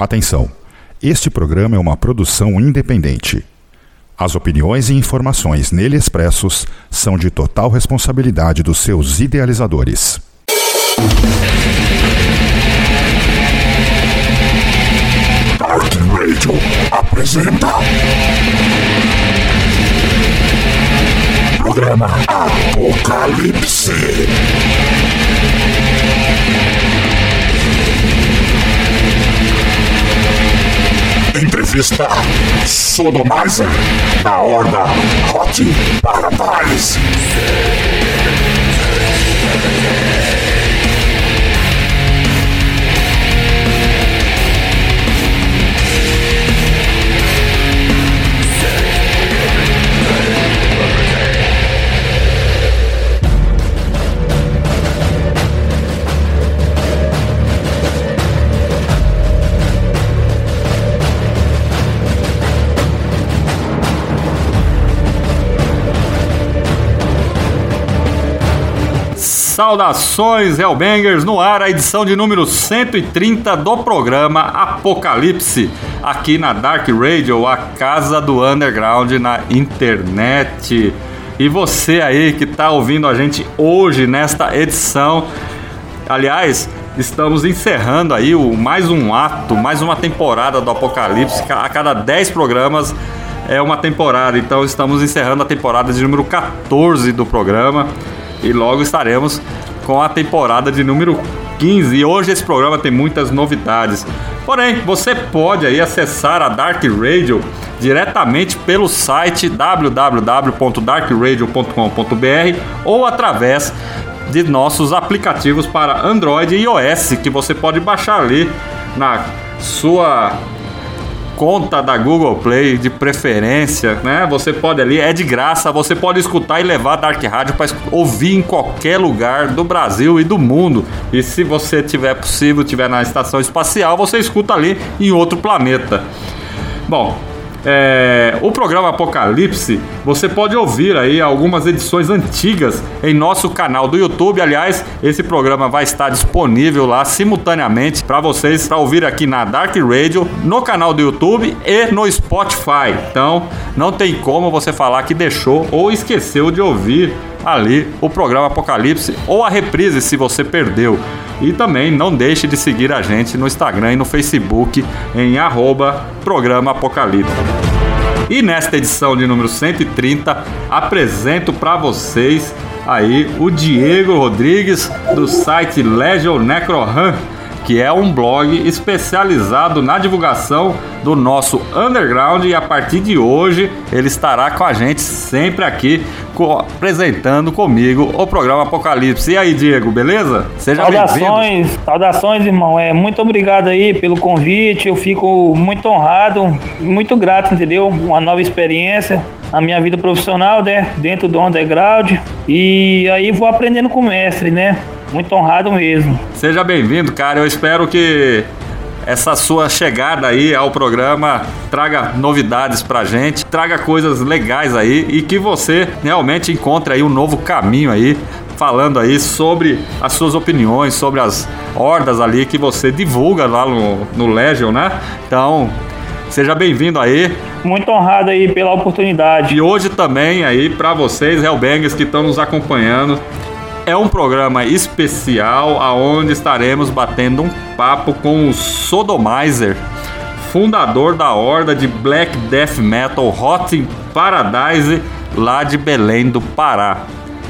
Atenção! Este programa é uma produção independente. As opiniões e informações nele expressos são de total responsabilidade dos seus idealizadores. Dark Radio apresenta. Programa Apocalipse. Entrevista Sodomizer da Horda Hot Paradise. Saudações Hellbangers no ar, a edição de número 130 do programa Apocalipse, aqui na Dark Radio, a casa do underground na internet. E você aí que está ouvindo a gente hoje nesta edição, aliás, estamos encerrando aí o, mais um ato, mais uma temporada do Apocalipse, a cada 10 programas é uma temporada, então estamos encerrando a temporada de número 14 do programa e logo estaremos com a temporada de número 15. E hoje esse programa tem muitas novidades. Porém, você pode aí acessar a Dark Radio diretamente pelo site www.darkradio.com.br ou através de nossos aplicativos para Android e iOS que você pode baixar ali na sua conta da Google Play de preferência, né? Você pode ali, é de graça, você pode escutar e levar a Dark Rádio para ouvir em qualquer lugar do Brasil e do mundo. E se você tiver possível, tiver na estação espacial, você escuta ali em outro planeta. Bom, é, o programa Apocalipse, você pode ouvir aí algumas edições antigas em nosso canal do YouTube. Aliás, esse programa vai estar disponível lá simultaneamente para vocês para ouvir aqui na Dark Radio, no canal do YouTube e no Spotify. Então, não tem como você falar que deixou ou esqueceu de ouvir ali o programa Apocalipse ou a reprise se você perdeu. E também não deixe de seguir a gente no Instagram e no Facebook em arroba programa Apocalipse. E nesta edição de número 130, apresento para vocês aí o Diego Rodrigues do site Legion Necrohan que é um blog especializado na divulgação do nosso underground e a partir de hoje ele estará com a gente sempre aqui apresentando comigo o programa Apocalipse. E aí, Diego, beleza? Seja Saudações, saudações, irmão. É, muito obrigado aí pelo convite. Eu fico muito honrado, muito grato, entendeu? Uma nova experiência na minha vida profissional, né? Dentro do underground. E aí vou aprendendo com o mestre, né? Muito honrado mesmo. Seja bem-vindo, cara. Eu espero que essa sua chegada aí ao programa traga novidades pra gente, traga coisas legais aí e que você realmente encontre aí um novo caminho aí falando aí sobre as suas opiniões, sobre as hordas ali que você divulga lá no, no Legion, né? Então, seja bem-vindo aí. Muito honrado aí pela oportunidade. E hoje também aí para vocês, Hellbangers, que estão nos acompanhando, é um programa especial aonde estaremos batendo um papo com o Sodomizer, fundador da horda de black death metal Hot in Paradise lá de Belém do Pará.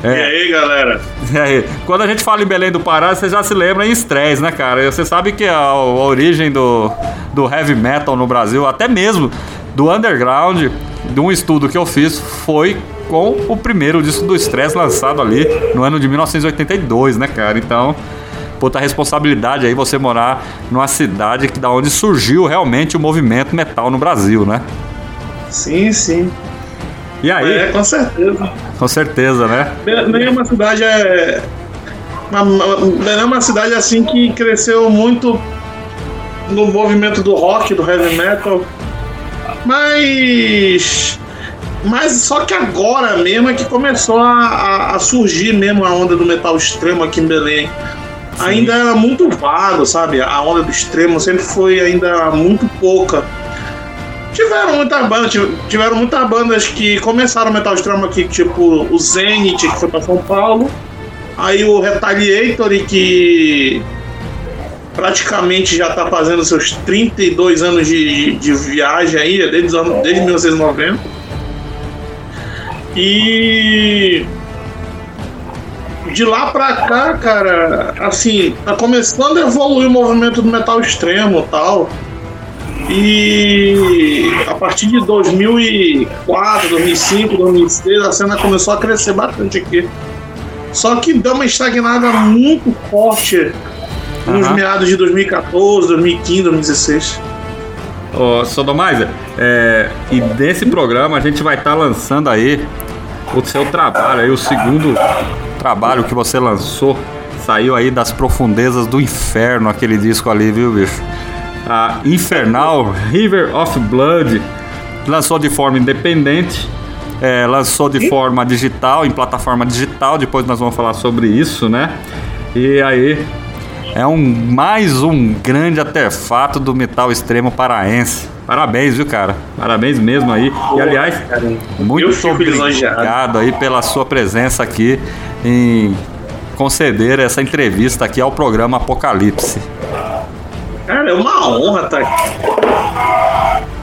É. E aí, galera? E aí? Quando a gente fala em Belém do Pará, você já se lembra em estresse, né, cara? Você sabe que a, a origem do, do heavy metal no Brasil, até mesmo do underground, de um estudo que eu fiz, foi com o primeiro disco do Stress lançado ali no ano de 1982, né, cara? Então, puta responsabilidade aí você morar numa cidade que da onde surgiu realmente o movimento metal no Brasil, né? Sim, sim. E aí? É, com certeza. Com certeza, né? Nenhuma cidade é. Não é uma cidade assim que cresceu muito no movimento do rock, do heavy metal. Mas mas só que agora mesmo é que começou a, a, a, surgir mesmo a onda do metal extremo aqui em Belém. ainda era muito vago, sabe? A onda do extremo sempre foi ainda muito pouca. Tiveram muitas bandas, tiveram muitas bandas que começaram o metal extremo aqui, tipo o Zenith, que foi pra São Paulo. Aí o Retaliator, que praticamente já tá fazendo seus 32 anos de, de viagem aí, desde, desde 1990. E de lá pra cá, cara, assim, tá começando a evoluir o movimento do metal extremo tal. E a partir de 2004, 2005, 2006, a cena começou a crescer bastante aqui. Só que deu uma estagnada muito forte nos Aham. meados de 2014, 2015, 2016. Ô, Sodomizer, é, e nesse programa a gente vai estar lançando aí o seu trabalho, aí, o segundo trabalho que você lançou. Saiu aí das profundezas do inferno aquele disco ali, viu, bicho? A Infernal River of Blood lançou de forma independente, é, lançou de forma digital, em plataforma digital. Depois nós vamos falar sobre isso, né? E aí é um mais um grande artefato do metal extremo paraense. Parabéns, viu, cara? Parabéns mesmo aí. E aliás, muito obrigado aí pela sua presença aqui em conceder essa entrevista aqui ao programa Apocalipse. Cara, é uma honra estar aqui.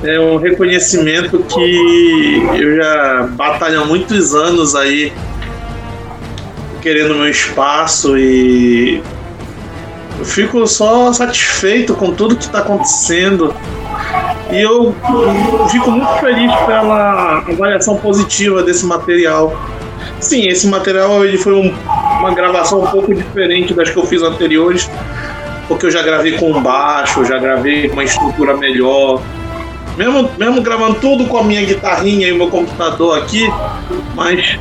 É um reconhecimento que eu já batalho há muitos anos aí querendo meu espaço e eu fico só satisfeito com tudo que está acontecendo. E eu fico muito feliz pela avaliação positiva desse material. Sim, esse material ele foi um- uma gravação um pouco diferente das que eu fiz anteriores, porque eu já gravei com baixo, já gravei com uma estrutura melhor. Mesmo, mesmo gravando tudo com a minha guitarrinha e o meu computador aqui, mas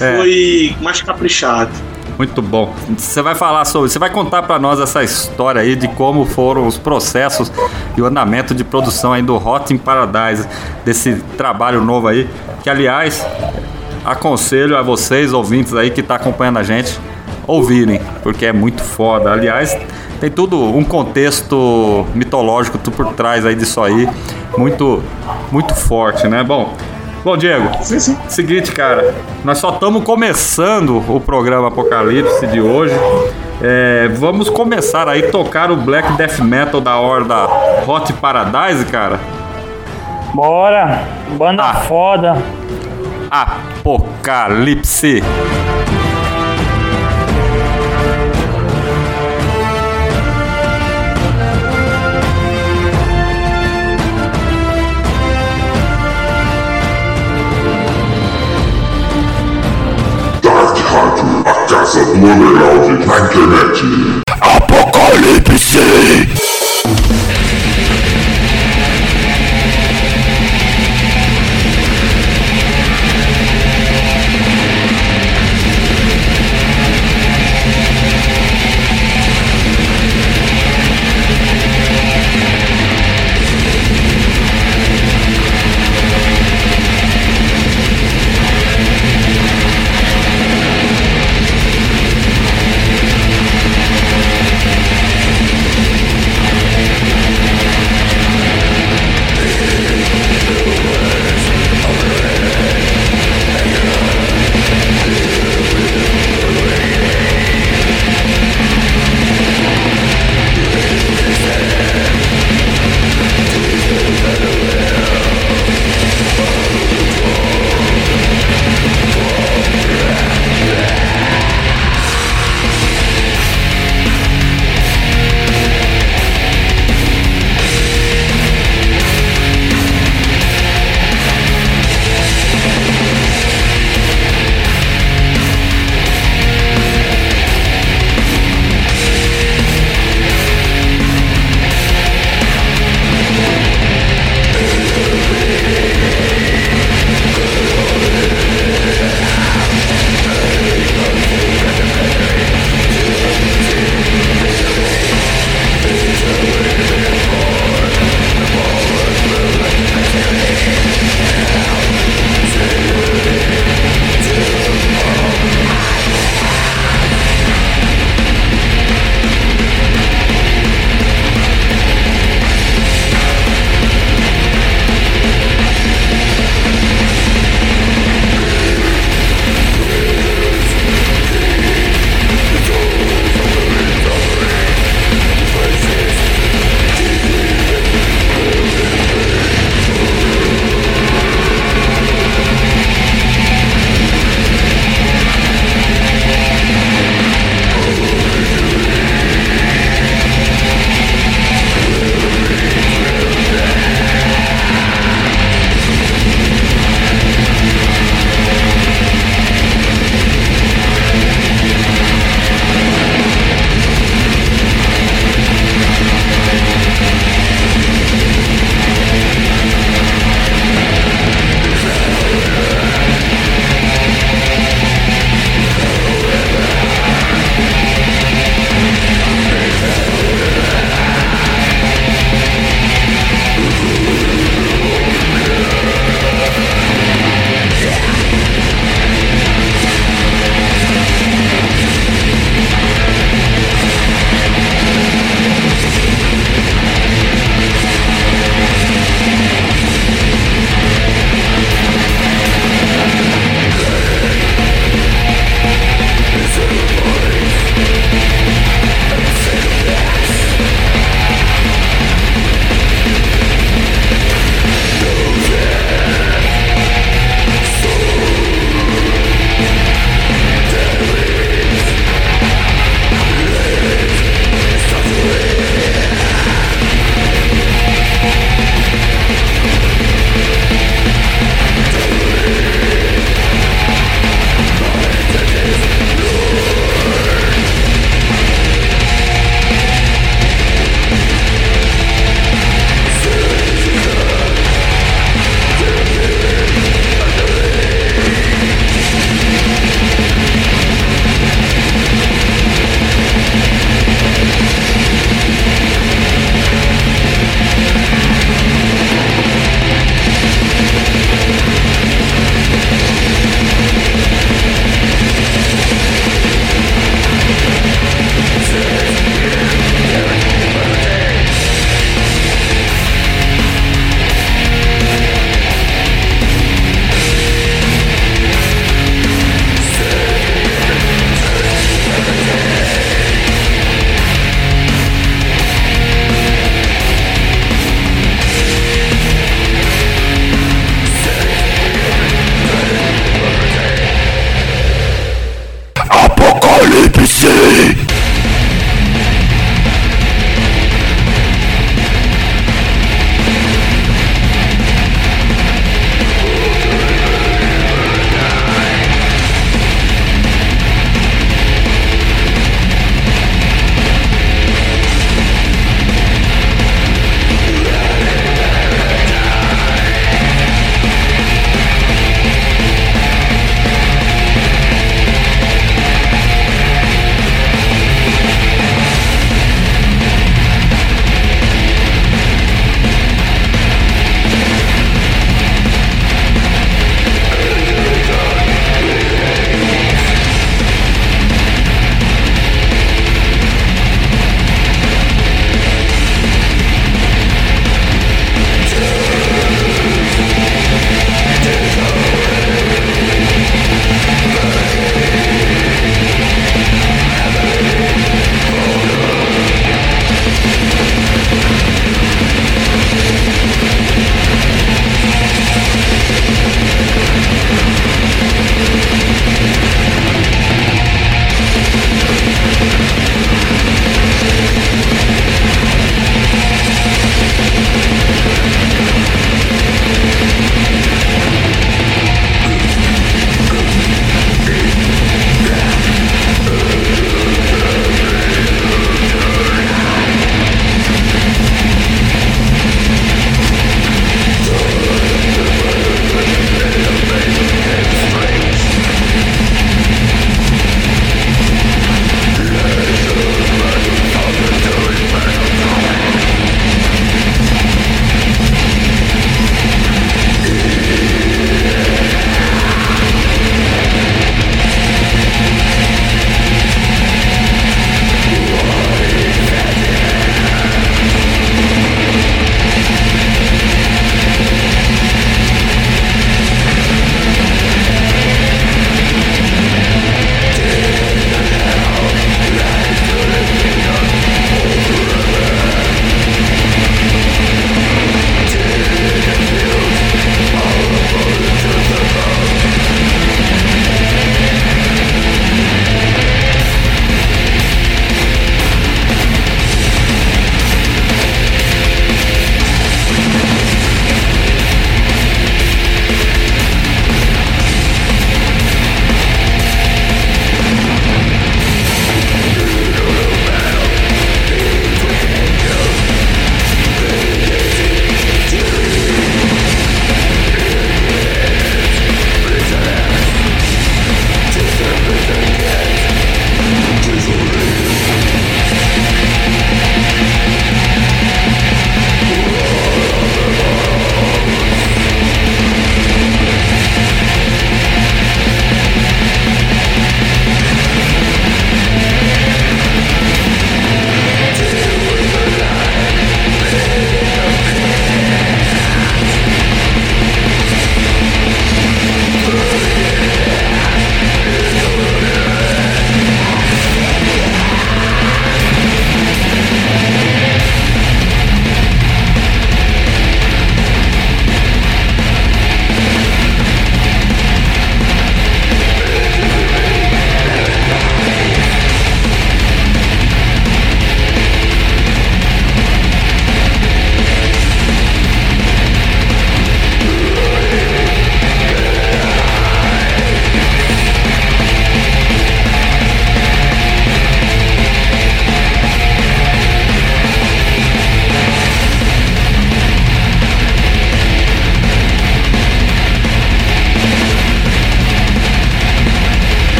É. foi mais caprichado. Muito bom. Você vai falar sobre, você vai contar pra nós essa história aí de como foram os processos e o andamento de produção aí do Hot in Paradise, desse trabalho novo aí, que aliás, aconselho a vocês ouvintes aí que tá acompanhando a gente ouvirem, porque é muito foda. Aliás, tem tudo um contexto mitológico por trás aí disso aí, muito muito forte, né? Bom, bom Diego, Sim, sim. Seguinte, cara, nós só estamos começando o programa Apocalipse de hoje. É, vamos começar aí a tocar o Black Death Metal da horda Hot Paradise, cara. Bora! Banda Ah. foda. Apocalipse. Underground na internet. Apocalipse!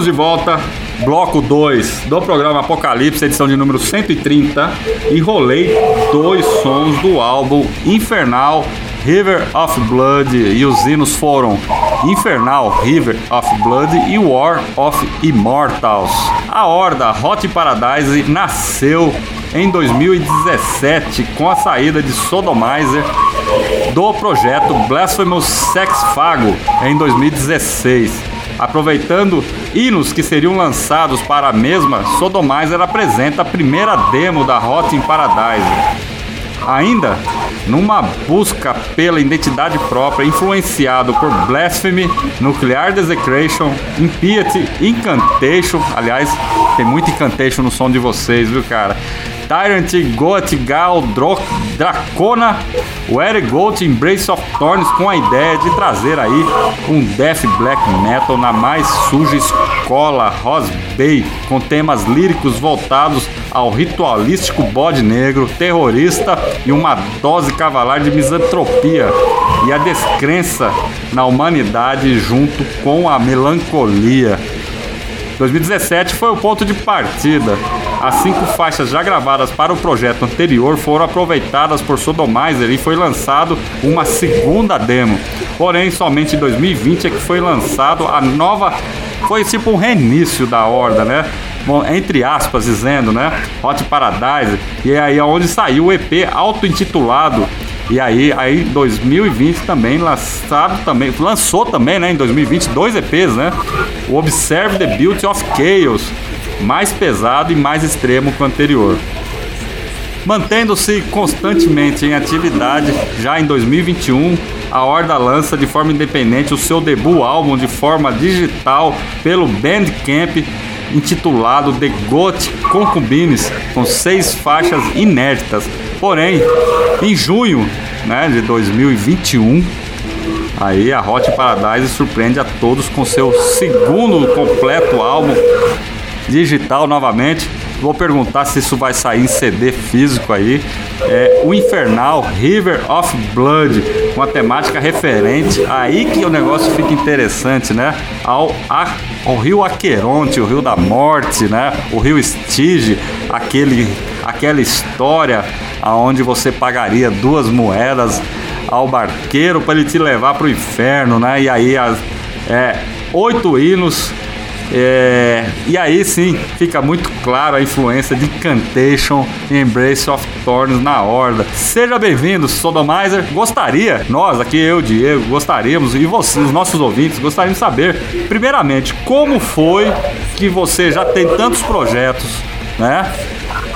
Estamos de volta, bloco 2 do programa Apocalipse, edição de número 130, e rolei dois sons do álbum Infernal River of Blood e os hinos foram Infernal River of Blood e War of Immortals. A horda Hot Paradise nasceu em 2017 com a saída de Sodomizer do projeto Blasphemous Sex Fago em 2016. Aproveitando hinos que seriam lançados para a mesma, Sodomizer apresenta a primeira demo da Hot in Paradise. Ainda numa busca pela identidade própria, influenciado por Blasphemy, Nuclear Desecration, Impiety, Incantation. Aliás, tem muito Incantation no som de vocês, viu, cara? Tyrant, Goat, Gal, Dro Dracona, Were Goat, Embrace of Thorns com a ideia de trazer aí um death black metal na mais suja escola Ross Bay, com temas líricos voltados ao ritualístico bode negro, terrorista e uma dose cavalar de misantropia e a descrença na humanidade junto com a melancolia. 2017 foi o ponto de partida. As cinco faixas já gravadas para o projeto anterior foram aproveitadas por Sodomizer e foi lançado uma segunda demo. Porém, somente em 2020 é que foi lançado a nova. Foi tipo um reinício da horda, né? Entre aspas dizendo, né? Hot Paradise. E aí é onde saiu o EP auto-intitulado e aí, aí 2020 também lançado também, lançou também, né, em 2020 dois EPs, né? O Observe the Beauty of Chaos, mais pesado e mais extremo que o anterior. Mantendo-se constantemente em atividade, já em 2021, a Horda lança de forma independente o seu debut álbum de forma digital pelo Bandcamp intitulado The Goat Concubines, com seis faixas inéditas. Porém, em junho né, de 2021, aí a Hot Paradise surpreende a todos com seu segundo completo álbum digital novamente. Vou perguntar se isso vai sair em CD físico aí. É o Infernal River of Blood, uma temática referente. Aí que o negócio fica interessante, né? Ao, a, ao rio Aqueronte, o rio da morte, né? O rio Estige, aquele, aquela história aonde você pagaria duas moedas ao barqueiro para ele te levar para o inferno, né? E aí as, é, oito hinos é, e aí sim fica muito claro a influência de Incantation e Embrace of Thorns na Horda. Seja bem-vindo, Sodomizer. Gostaria, nós aqui, eu, Diego, gostaríamos, e vocês, os nossos ouvintes, gostariam de saber, primeiramente, como foi que você já tem tantos projetos, né?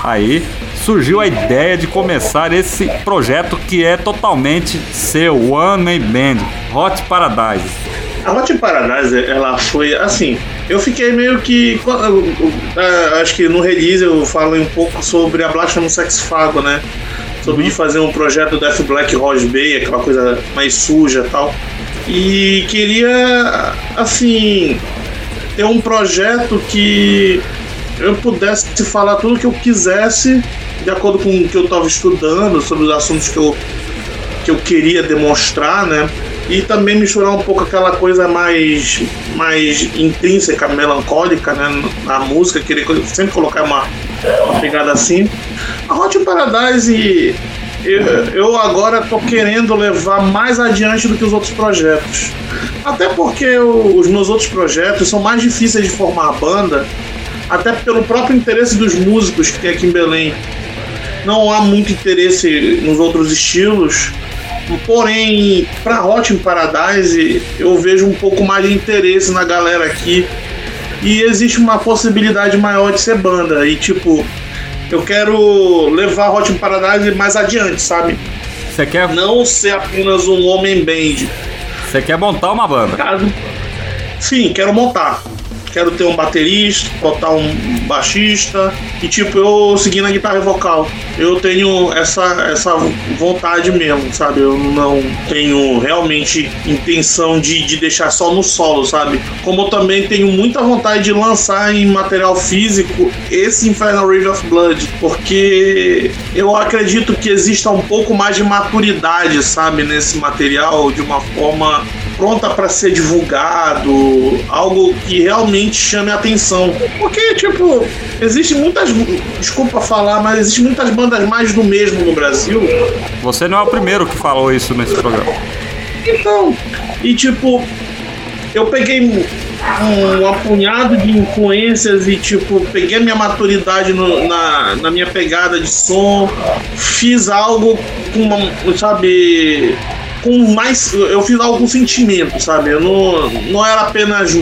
Aí surgiu a ideia de começar esse projeto que é totalmente seu, One Man Band, Hot Paradise. A Hot Paradise, ela foi assim. Eu fiquei meio que. Acho que no release eu falei um pouco sobre a Blasphemous Sex Fago, né? Sobre uhum. fazer um projeto Death Black Rose Bay, aquela coisa mais suja e tal. E queria, assim, ter um projeto que eu pudesse falar tudo que eu quisesse, de acordo com o que eu estava estudando, sobre os assuntos que eu, que eu queria demonstrar, né? E também misturar um pouco aquela coisa mais, mais intrínseca, melancólica né, na música, querer sempre colocar uma, uma pegada assim. A Hot Paradise eu, eu agora tô querendo levar mais adiante do que os outros projetos. Até porque eu, os meus outros projetos são mais difíceis de formar a banda, até pelo próprio interesse dos músicos que tem aqui em Belém. Não há muito interesse nos outros estilos Porém, para Hot Paradise, eu vejo um pouco mais de interesse na galera aqui. E existe uma possibilidade maior de ser banda. E tipo, eu quero levar Hot Paradise mais adiante, sabe? Você quer. Não ser apenas um homem band. Você quer montar uma banda? Caso... Sim, quero montar quero ter um baterista, botar um baixista e tipo eu seguir na guitarra vocal. Eu tenho essa essa vontade mesmo, sabe? Eu não tenho realmente intenção de, de deixar só no solo, sabe? Como eu também tenho muita vontade de lançar em material físico esse Infernal Rage of Blood, porque eu acredito que exista um pouco mais de maturidade, sabe, nesse material de uma forma pronta para ser divulgado, algo que realmente chame a atenção. Porque, tipo, existe muitas. Desculpa falar, mas existe muitas bandas mais do mesmo no Brasil. Você não é o primeiro que falou isso nesse programa. Então, e tipo, eu peguei um, apunhado de influências e, tipo, peguei a minha maturidade no, na, na minha pegada de som, fiz algo com uma, sabe, com mais. Eu fiz algo com sentimento, sabe? Eu não, não era apenas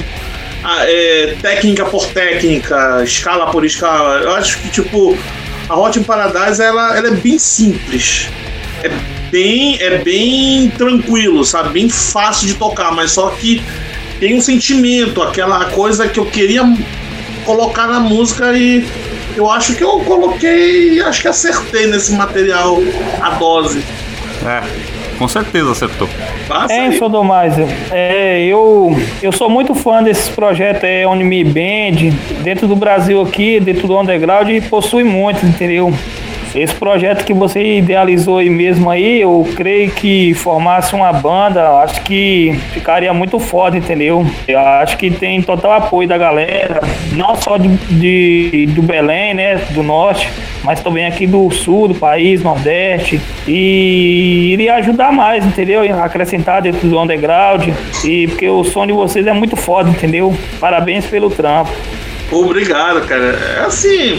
ah, é, técnica por técnica, escala por escala. Eu acho que, tipo, a Hot in Paradise ela, ela é bem simples. É bem, é bem tranquilo, sabe? Bem fácil de tocar, mas só que tem um sentimento, aquela coisa que eu queria colocar na música e eu acho que eu coloquei, acho que acertei nesse material a dose. É, com certeza acertou. Passa é, Sodomais, é, eu, eu sou muito fã desses projetos é, Onime Band, dentro do Brasil aqui, dentro do underground, e possui muitos, entendeu? Esse projeto que você idealizou aí mesmo aí, eu creio que formasse uma banda, acho que ficaria muito foda, entendeu? Eu acho que tem total apoio da galera, não só de, de do Belém, né, do norte, mas também aqui do sul do país, nordeste, e iria ajudar mais, entendeu? Acrescentar dentro do underground, e porque o som de vocês é muito foda, entendeu? Parabéns pelo trampo. Obrigado, cara. É assim,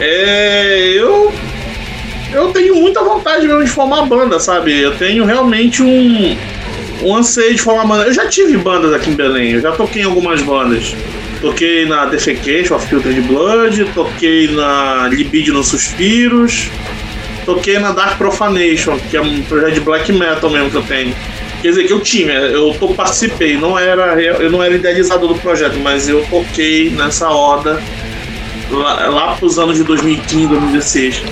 é, eu eu tenho muita vontade mesmo de formar banda, sabe? Eu tenho realmente um, um anseio de formar banda. Eu já tive bandas aqui em Belém, eu já toquei em algumas bandas. Toquei na Defecation of Filtered Blood, toquei na Libido nos Suspiros, toquei na Dark Profanation, que é um projeto de black metal mesmo que eu tenho. Quer dizer, que eu tinha, eu participei, não era, eu não era idealizador do projeto, mas eu toquei nessa horda lá, lá para os anos de 2015, 2016.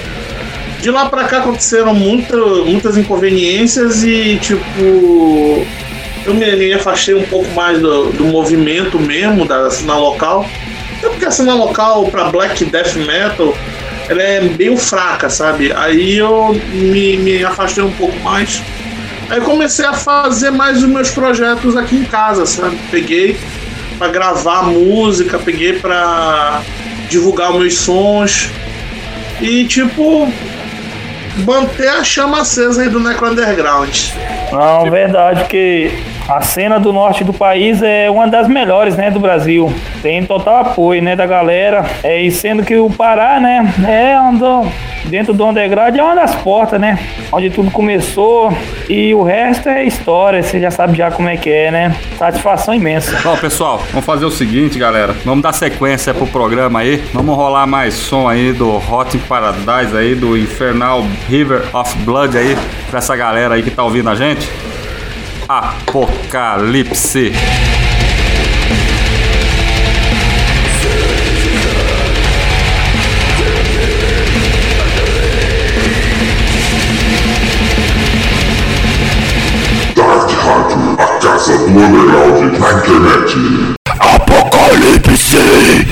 De lá para cá aconteceram muita, muitas inconveniências e, tipo, eu me, me afastei um pouco mais do, do movimento mesmo, da cena local. É porque a cena local para black death metal ela é meio fraca, sabe? Aí eu me, me afastei um pouco mais. Aí comecei a fazer mais os meus projetos aqui em casa, sabe? Peguei para gravar música, peguei para divulgar meus sons e, tipo, manter a chama acesa aí do Necro Underground. Não, verdade que a cena do norte do país é uma das melhores, né, do Brasil. Tem total apoio, né, da galera. É, e sendo que o Pará, né, é andou dentro do underground é uma das portas, né, onde tudo começou e o resto é história. Você já sabe já como é que é, né? Satisfação imensa. Bom, pessoal, vamos fazer o seguinte, galera. Vamos dar sequência pro programa aí. Vamos rolar mais som aí do Hot in Paradise aí, do Infernal River of Blood aí, pra essa galera aí que tá ouvindo a gente. Apocalipse. Dark Rádio, a casa do underground na internet. Apocalipse!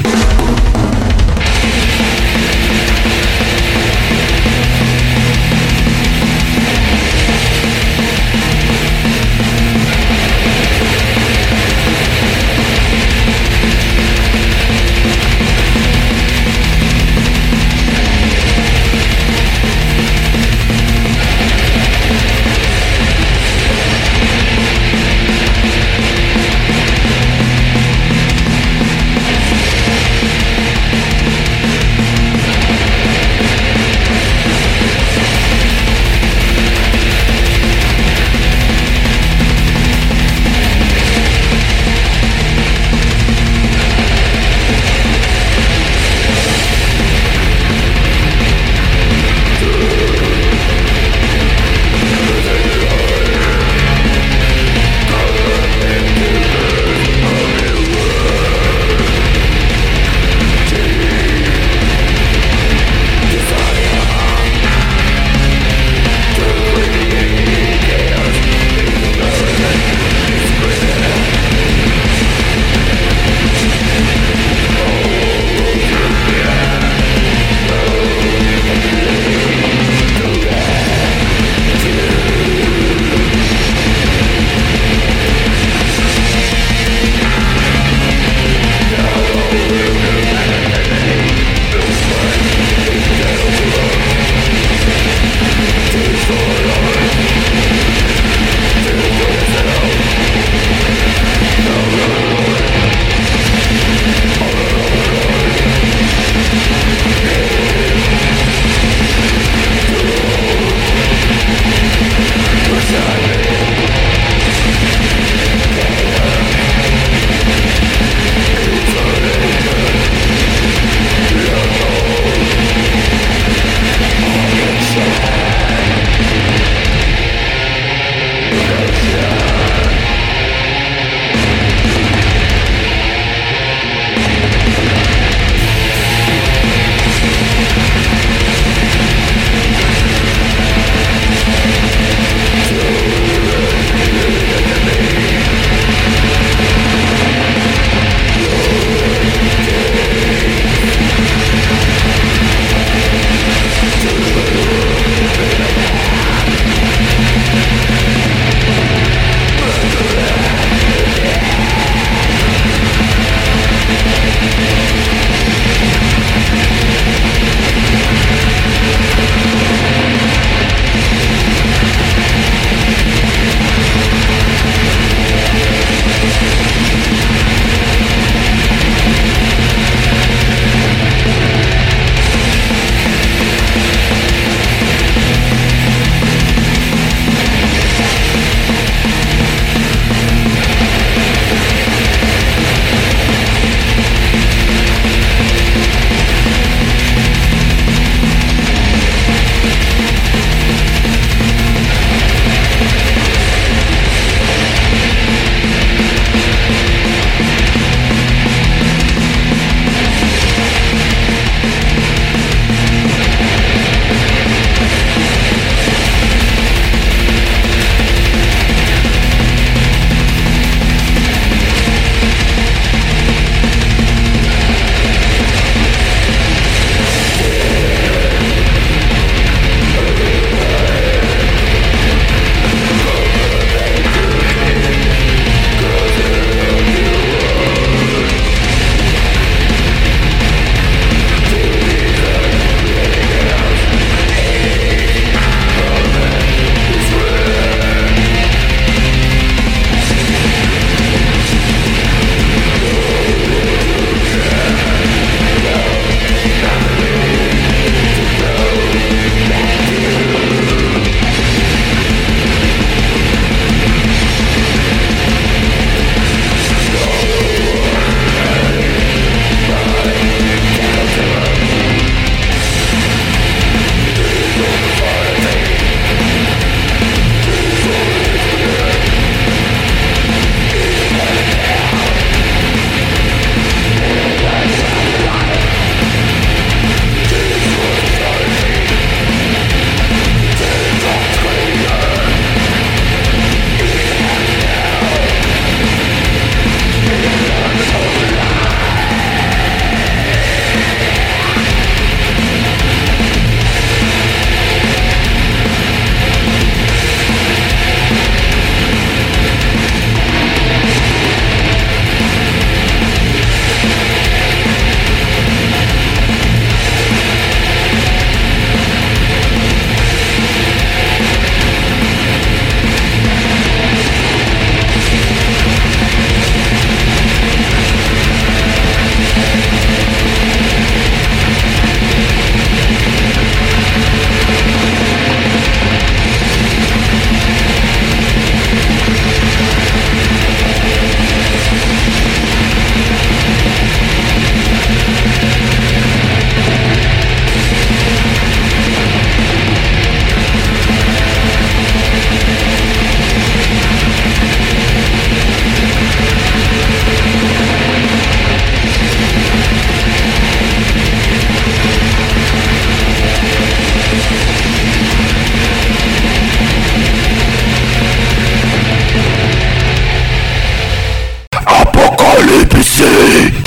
Estamos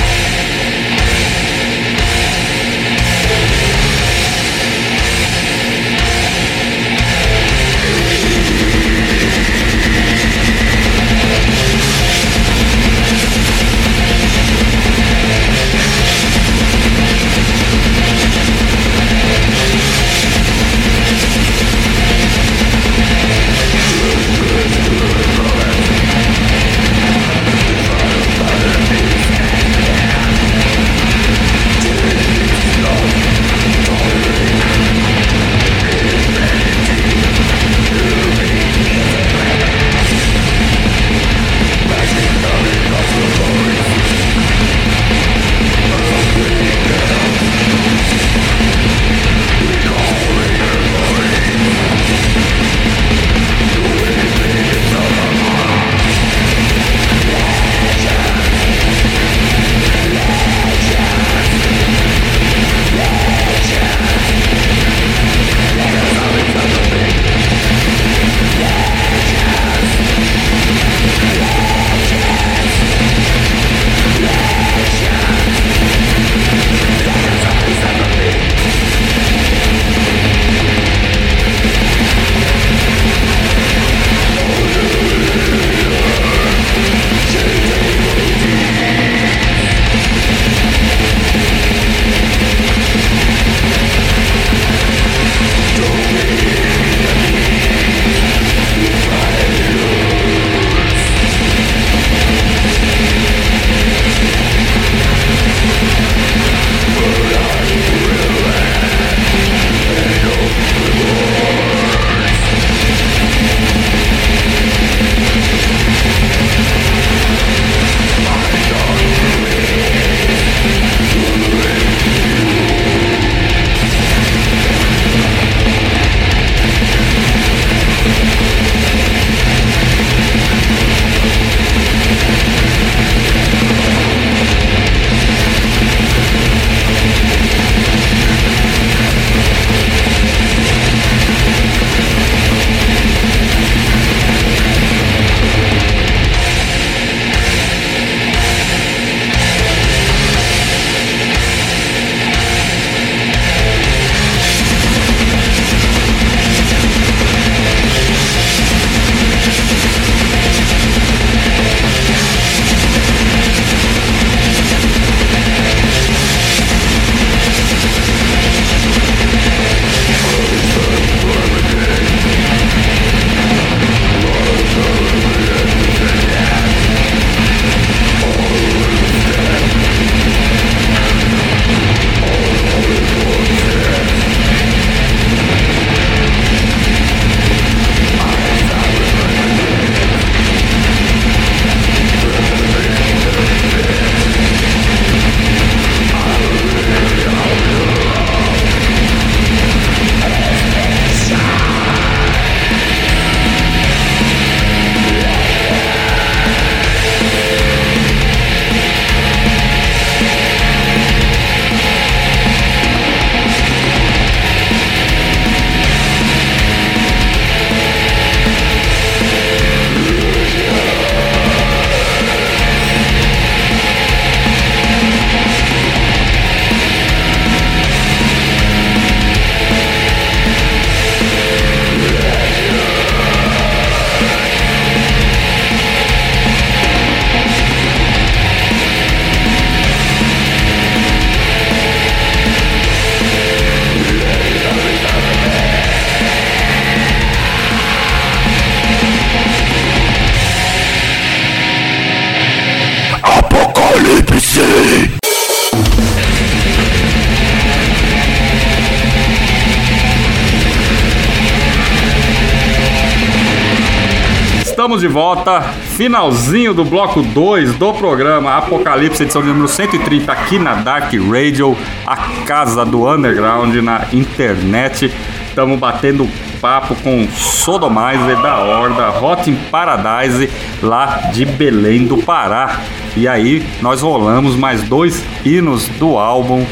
de volta, finalzinho do bloco 2 do programa Apocalipse, edição de número 130, aqui na Dark Radio, a casa do underground na internet. Estamos batendo papo com Sodomizer da Horda, Hot in Paradise, lá de Belém do Pará. E aí nós rolamos mais dois hinos do álbum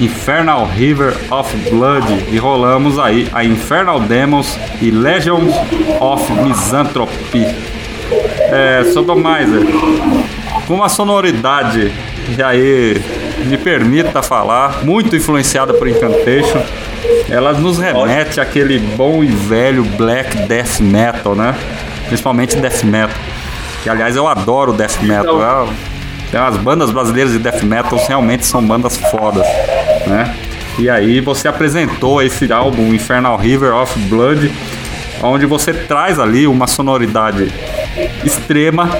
Infernal River of Blood e rolamos aí a Infernal Demons e Legions of Misanthropy. É, Sodomizer, com uma sonoridade, e aí me permita falar, muito influenciada por Incantation. Ela nos remete àquele bom e velho black death metal, né? Principalmente death metal. Que aliás eu adoro death metal. É, as bandas brasileiras de death metal realmente são bandas fodas, né? E aí você apresentou esse álbum Infernal River of Blood, onde você traz ali uma sonoridade extrema,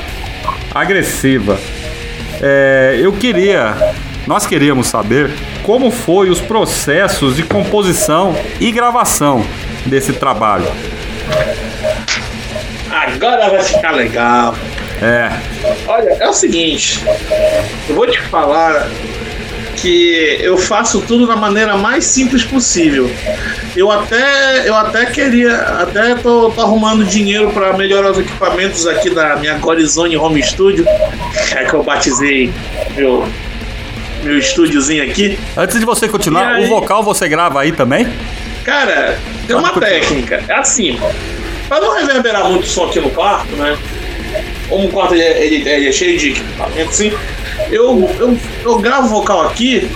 agressiva. É, eu queria, nós queríamos saber como foi os processos de composição e gravação desse trabalho. Agora vai ficar legal. É. Olha, é o seguinte, eu vou te falar que eu faço tudo da maneira mais simples possível. Eu até, eu até queria, até tô, tô arrumando dinheiro para melhorar os equipamentos aqui da minha Gorizone Home Studio, é que eu batizei meu meu estúdiozinho aqui. Antes de você continuar, aí, o vocal você grava aí também? Cara, tem uma técnica. É assim, para não reverberar muito som aqui no quarto, né? Como o quarto ele, ele, ele é cheio de equipamento, assim, eu, eu, eu gravo vocal aqui,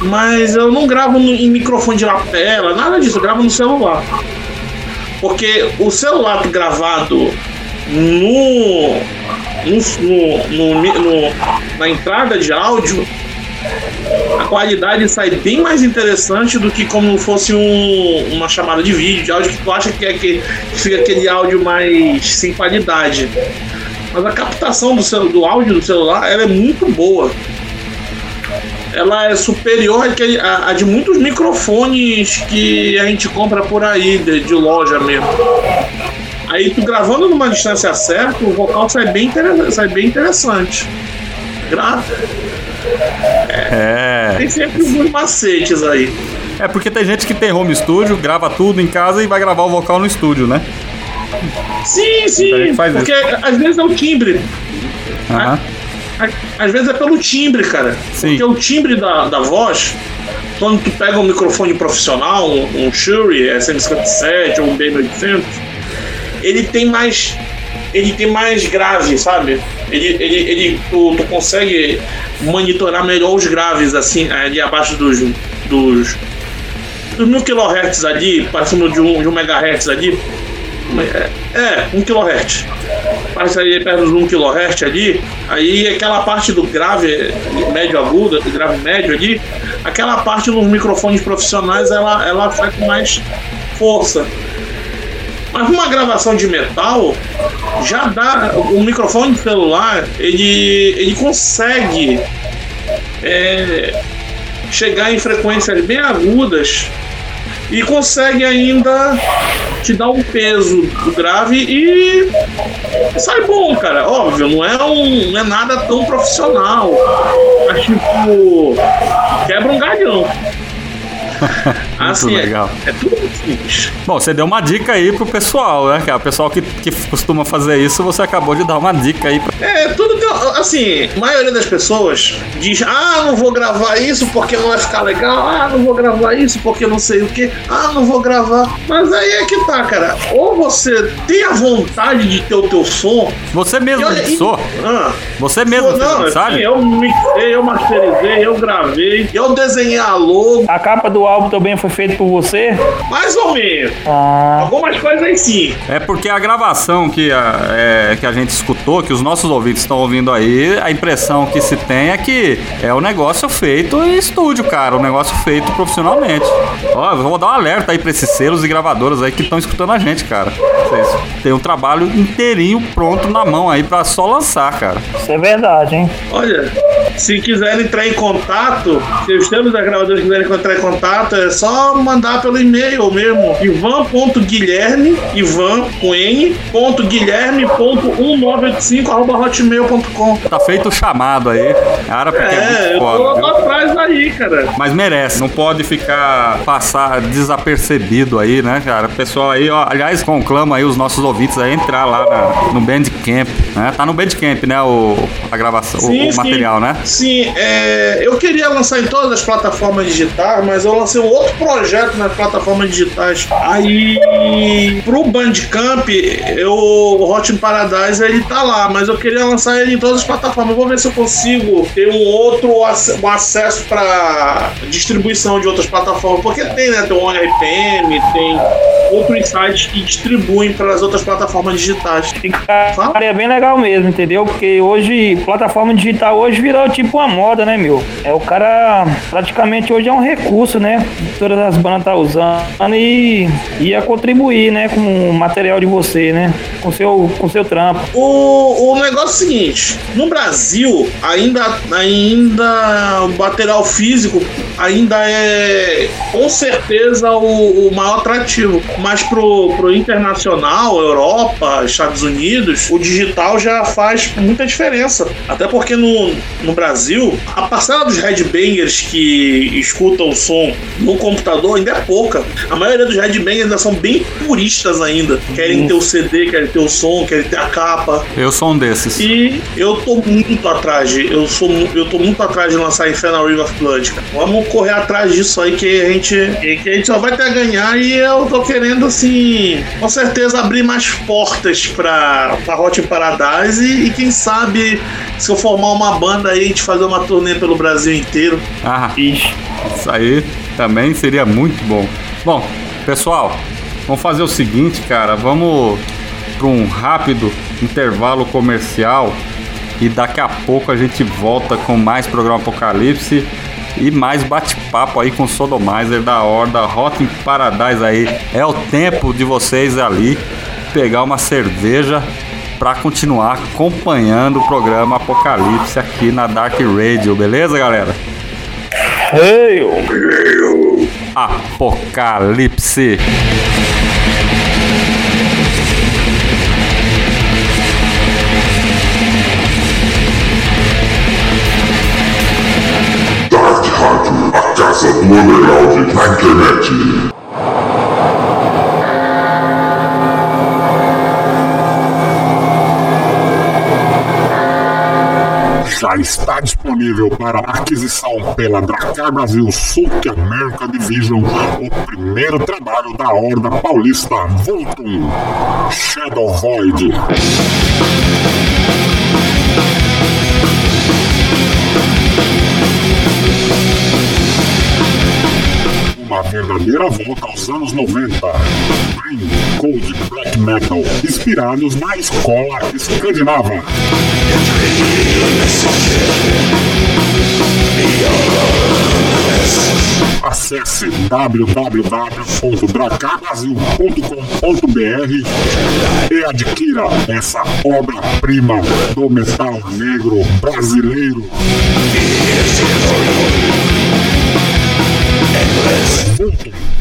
mas eu não gravo no, em microfone de lapela, nada disso, eu gravo no celular. Porque o celular gravado no, no, no, no, na entrada de áudio, a qualidade sai bem mais interessante do que como fosse um, uma chamada de vídeo, de áudio que tu acha que, é que fica aquele áudio mais sem qualidade mas a captação do, celu, do áudio do celular ela é muito boa. Ela é superior à, de muitos microfones que a gente compra por aí, de, de loja mesmo. Aí tu gravando numa distância certa, o vocal sai bem, sai bem interessante. Grava. É, é. Tem sempre alguns macetes aí. É porque tem gente que tem home studio, grava tudo em casa e vai gravar o vocal no estúdio, né? Sim, sim. Porque isso. às vezes é o timbre. Uhum. Às vezes é pelo timbre, cara. Sim. Porque o timbre da, da voz, quando tu pega um microfone profissional, um, um Shure SM57 ou um B800, ele tem mais. Ele tem mais grave, sabe? Ele, ele, ele tu, tu consegue monitorar melhor os graves, assim, ali abaixo dos. dos dos mil kHz ali, passando de um, de um megahertz ali, é, é, 1 kHz. Passa aí perto dos 1 kHz ali, aí aquela parte do grave médio agudo, grave médio ali, aquela parte nos microfones profissionais ela, ela sai com mais força. Mas uma gravação de metal já dá. O microfone celular ele, ele consegue é, chegar em frequências bem agudas e consegue ainda te dar um peso grave e sai bom, cara. Óbvio, não é, um, não é nada tão profissional. Mas tipo, quebra um galhão. assim, é, legal. É, é, tudo muito simples. Bom, você deu uma dica aí pro pessoal, né? Que é o pessoal que, que costuma fazer isso, você acabou de dar uma dica aí. Pra... É, tudo que. Assim, a maioria das pessoas diz: ah, não vou gravar isso porque não vai ficar legal, ah, não vou gravar isso porque não sei o que, ah, não vou gravar. Mas aí é que tá, cara. Ou você tem a vontade de ter o teu som. Você mesmo mixou? Ah, você mesmo fez não, mensagem? Eu mixei, eu masterizei, eu gravei, eu desenhei a logo. A capa do álbum também foi feito por você? Mais ou menos. Ah. Algumas coisas aí sim. É porque a gravação que a, é, que a gente escutou, que os nossos ouvintes estão ouvindo aí, a impressão que se tem é que é um negócio feito em estúdio, cara. Um negócio feito profissionalmente. Ó, vou dar um alerta aí pra esses selos e gravadoras aí que estão escutando a gente, cara. Vocês tem um trabalho inteirinho pronto na mão aí pra só lançar, cara. Isso é verdade, hein? Olha, se quiserem entrar em contato, se os temas da gravadora quiserem entrar em contato, é só mandar pelo e-mail mesmo. Ivan.guilherme, Ivan com N, ponto Guilherme ponto 1985 arroba hotmail.com. Tá feito o chamado aí. Cara, porque é, é eu tô atrás aí, cara. Mas merece, não pode ficar passar desapercebido aí, né, cara? O pessoal aí, ó, aliás, conclama aí os nossos ouvintes a entrar lá na, no Bandcamp, né? Tá no Bandcamp, né, o, a gravação, sim, o, o material, né? Sim, é, eu queria lançar em todas as plataformas digitais, mas eu lancei um outro projeto nas plataformas digitais. Aí, pro Bandcamp, eu, o Hot in Paradise ele tá lá, mas eu queria lançar ele em todas as plataformas. Eu vou ver se eu consigo ter um outro um acesso para distribuição de outras plataformas, porque tem, né? Tem o RPM, tem outros sites que distribuem para as outras plataformas digitais. Cara, é bem legal mesmo, entendeu? Porque hoje, plataforma digital hoje virou tipo uma moda, né, meu? É o cara, praticamente hoje é um recurso, né? As bandas tá usando e ia contribuir, né, com o material de você, né? Com seu, com seu trampo. O, o negócio é o seguinte, no Brasil, ainda, ainda o material físico ainda é com certeza o, o maior atrativo. Mas pro, pro internacional, Europa, Estados Unidos, o digital já faz muita diferença. Até porque no, no Brasil, a parcela dos headbangers que escutam o som no computador ainda é pouca. A maioria dos headbangers ainda são bem puristas ainda. Querem uhum. ter o CD, querem ter o som, querem ter a capa. Eu sou um desses. E eu tô muito atrás de. Eu, sou, eu tô muito atrás de lançar Infernal River of Blood, cara. Vamos correr atrás disso aí que a gente. Que a gente só vai ter a ganhar e eu tô querendo, assim, com certeza abrir mais portas pra, pra Hot Paradise e, e quem sabe se eu formar uma banda aí, a gente fazer uma turnê pelo Brasil inteiro. Ah, Ixi. isso aí também seria muito bom. Bom, pessoal, vamos fazer o seguinte, cara, vamos para um rápido intervalo comercial e daqui a pouco a gente volta com mais programa Apocalipse e mais bate-papo aí com o Sodomizer da Horda Hot in Paradise aí. É o tempo de vocês ali pegar uma cerveja para continuar acompanhando o programa Apocalipse aqui na Dark Radio, beleza, galera? Apocalipse! Underground na internet. já está disponível para aquisição pela Dracar Brasil South America Division o primeiro trabalho da Horda Paulista Vultum Shadow Void. Uma verdadeira volta aos anos 90. Green, Cold, Black Metal, inspirados na escola escandinava. Acesse www.dracarbrasil.com.br e adquira essa obra-prima do metal negro brasileiro.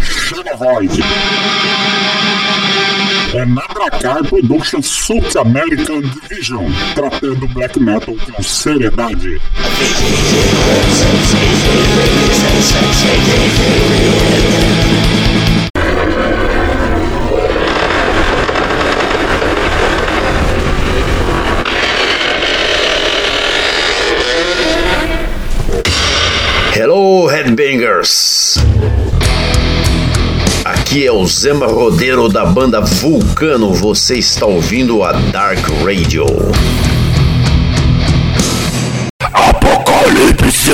Chama Void. É na Dracar Productions South American Division, tratando black metal com seriedade. Hello, Headbangers! Aqui é o Zema Rodeiro da banda Vulcano. Você está ouvindo a Dark Radio. Apocalipse!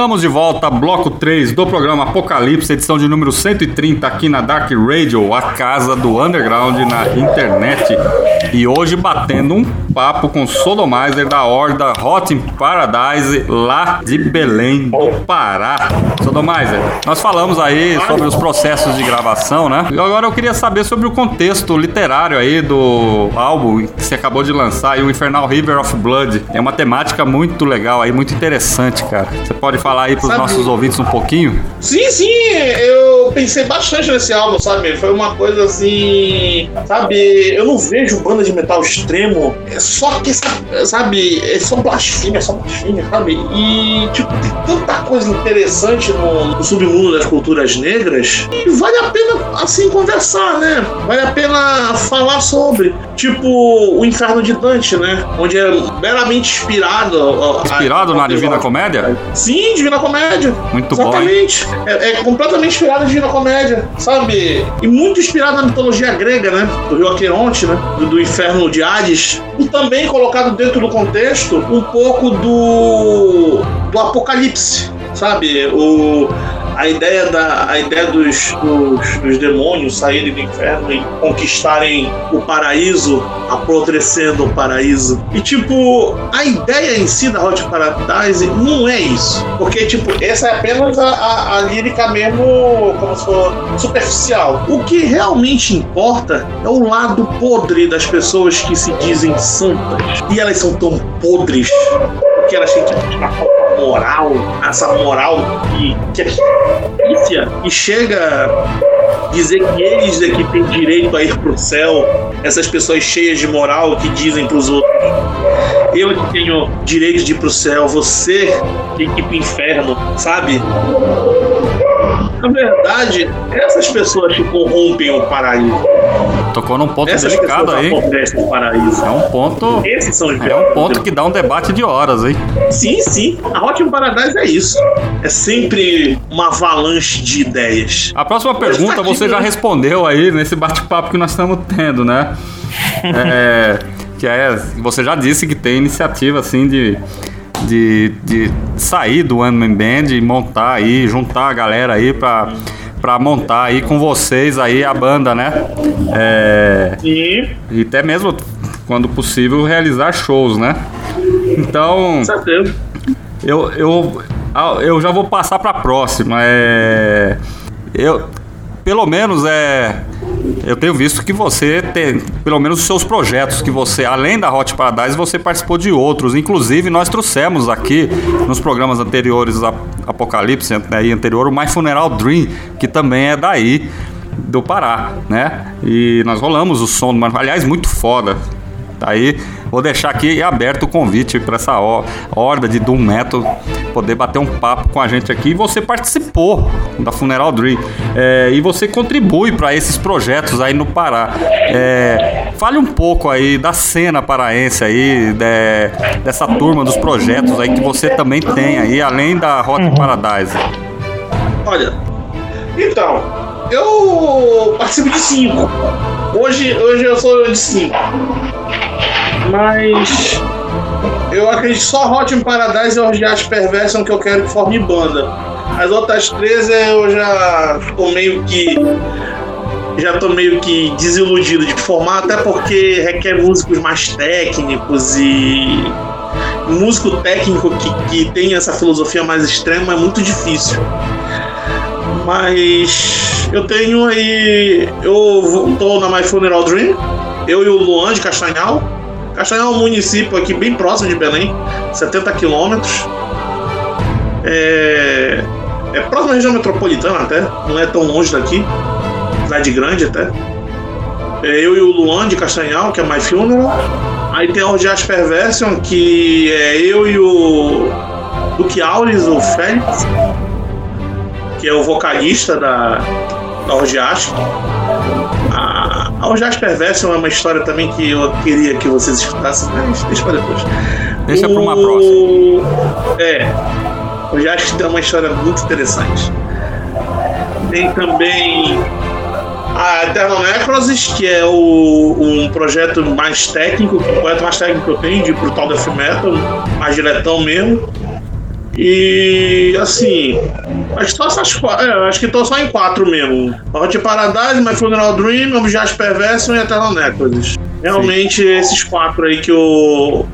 Estamos de volta, bloco 3 do programa Apocalipse, edição de número 130 aqui na Dark Radio, a casa do underground na internet. E hoje batendo um papo com Sodomizer da Horda Hot in Paradise, lá de Belém do Pará. Sodomizer, nós falamos aí sobre os processos de gravação, né? E agora eu queria saber sobre o contexto literário aí do álbum que você acabou de lançar, o Infernal River of Blood. É uma temática muito legal aí, muito interessante, cara. Você pode falar aí pros sabe? nossos ouvintes um pouquinho? Sim, sim, eu pensei bastante nesse álbum, sabe? Foi uma coisa assim. Sabe, eu não vejo banda de metal extremo, só que, sabe, é só blasfêmia, é só blasfêmia, sabe? E, tipo, tem tanta coisa interessante no, no submundo das culturas negras e vale a pena, assim, conversar, né? Vale a pena falar sobre. Tipo, o Inferno de Dante, né? Onde é meramente inspirado. ó, a- Inspirado na Divina Comédia? Sim, Divina Comédia. Muito bom, hein? Exatamente. É, é completamente inspirado na Divina Comédia, sabe? E muito inspirado na mitologia grega, né? Do rio Aqueronte, né? Do, do inferno de Hades. E também colocado dentro do contexto um pouco do, do Apocalipse, sabe? O, a ideia, da, a ideia dos, dos, dos demônios saírem do inferno e conquistarem o paraíso, apodrecendo o paraíso. E, tipo, a ideia em si da Hot Paradise não é isso. Porque, tipo, essa é apenas a, a, a lírica mesmo, como se for superficial. O que realmente importa é o lado podre das pessoas que se dizem santas. E elas são tão podres porque elas têm que moral, essa moral que, que é e chega dizer que eles é que têm direito a ir pro céu, essas pessoas cheias de moral que dizem pros outros. Eu que tenho direito de ir pro céu, você tem que ir pro inferno, sabe? Na verdade, essas pessoas que corrompem o paraíso. Tocou num ponto Essas delicado aí. o paraíso. É um ponto. Esses são os É um ponto que dá um debate de horas, hein? Sim, sim. A Hot Paradise é isso. É sempre uma avalanche de ideias. A próxima tá pergunta você já respondeu aí nesse bate-papo que nós estamos tendo, né? É, que é, você já disse que tem iniciativa assim de, de, de sair do One Man Band e montar aí, juntar a galera aí pra, pra montar aí com vocês aí a banda, né? É, E, e até mesmo, quando possível, realizar shows, né? Então, certeza. eu, eu, ah, eu já vou passar para a próxima. É, eu, pelo menos é, eu tenho visto que você tem, pelo menos os seus projetos que você, além da Hot Paradise, você participou de outros. Inclusive nós trouxemos aqui nos programas anteriores a Apocalipse né, e anterior o My Funeral Dream, que também é daí do Pará, né? E nós rolamos o som, aliás muito foda. Aí vou deixar aqui aberto o convite para essa ho- horda de Doom Metal poder bater um papo com a gente aqui. E você participou da Funeral Dream é, e você contribui para esses projetos aí no Pará. É, fale um pouco aí da cena paraense aí, de- dessa turma dos projetos aí que você também tem aí, além da Hot Paradise. Olha, então, eu participo de cinco. Hoje, hoje eu sou de cinco. Mas eu acredito que só Hot Paradise e Orgias Perversion que eu quero que forme banda. As outras três eu já tô meio que. Já tô meio que desiludido de formar, até porque requer músicos mais técnicos e. Músico técnico que, que tem essa filosofia mais extrema é muito difícil. Mas eu tenho aí. Eu tô na My Funeral Dream. Eu e o Luan de Castanhal. Castanhal é um município aqui bem próximo de Belém, 70 quilômetros. É, é próximo da região metropolitana até, não é tão longe daqui. Cidade grande até. É eu e o Luan de Castanhal, que é My Funeral. Aí tem a Orgias Perversion, que é eu e o Duque Auris, o Félix que é o vocalista da, da. A, a Orgias Perversion é uma história também que eu queria que vocês escutassem, mas deixa pra depois. Deixa pra uma O- É. Orgias tem uma história muito interessante. Tem também a Eternal Necrosis, que é o, um projeto mais técnico, o projeto mais técnico que eu tenho de Brutal Death Metal, mais diretão mesmo. E assim, acho que só essas. É, acho que tô só em quatro mesmo. Hot Paradise, My Funeral Dream, Objas Perversion e Eternal Necrosis. Realmente esses quatro aí que eu.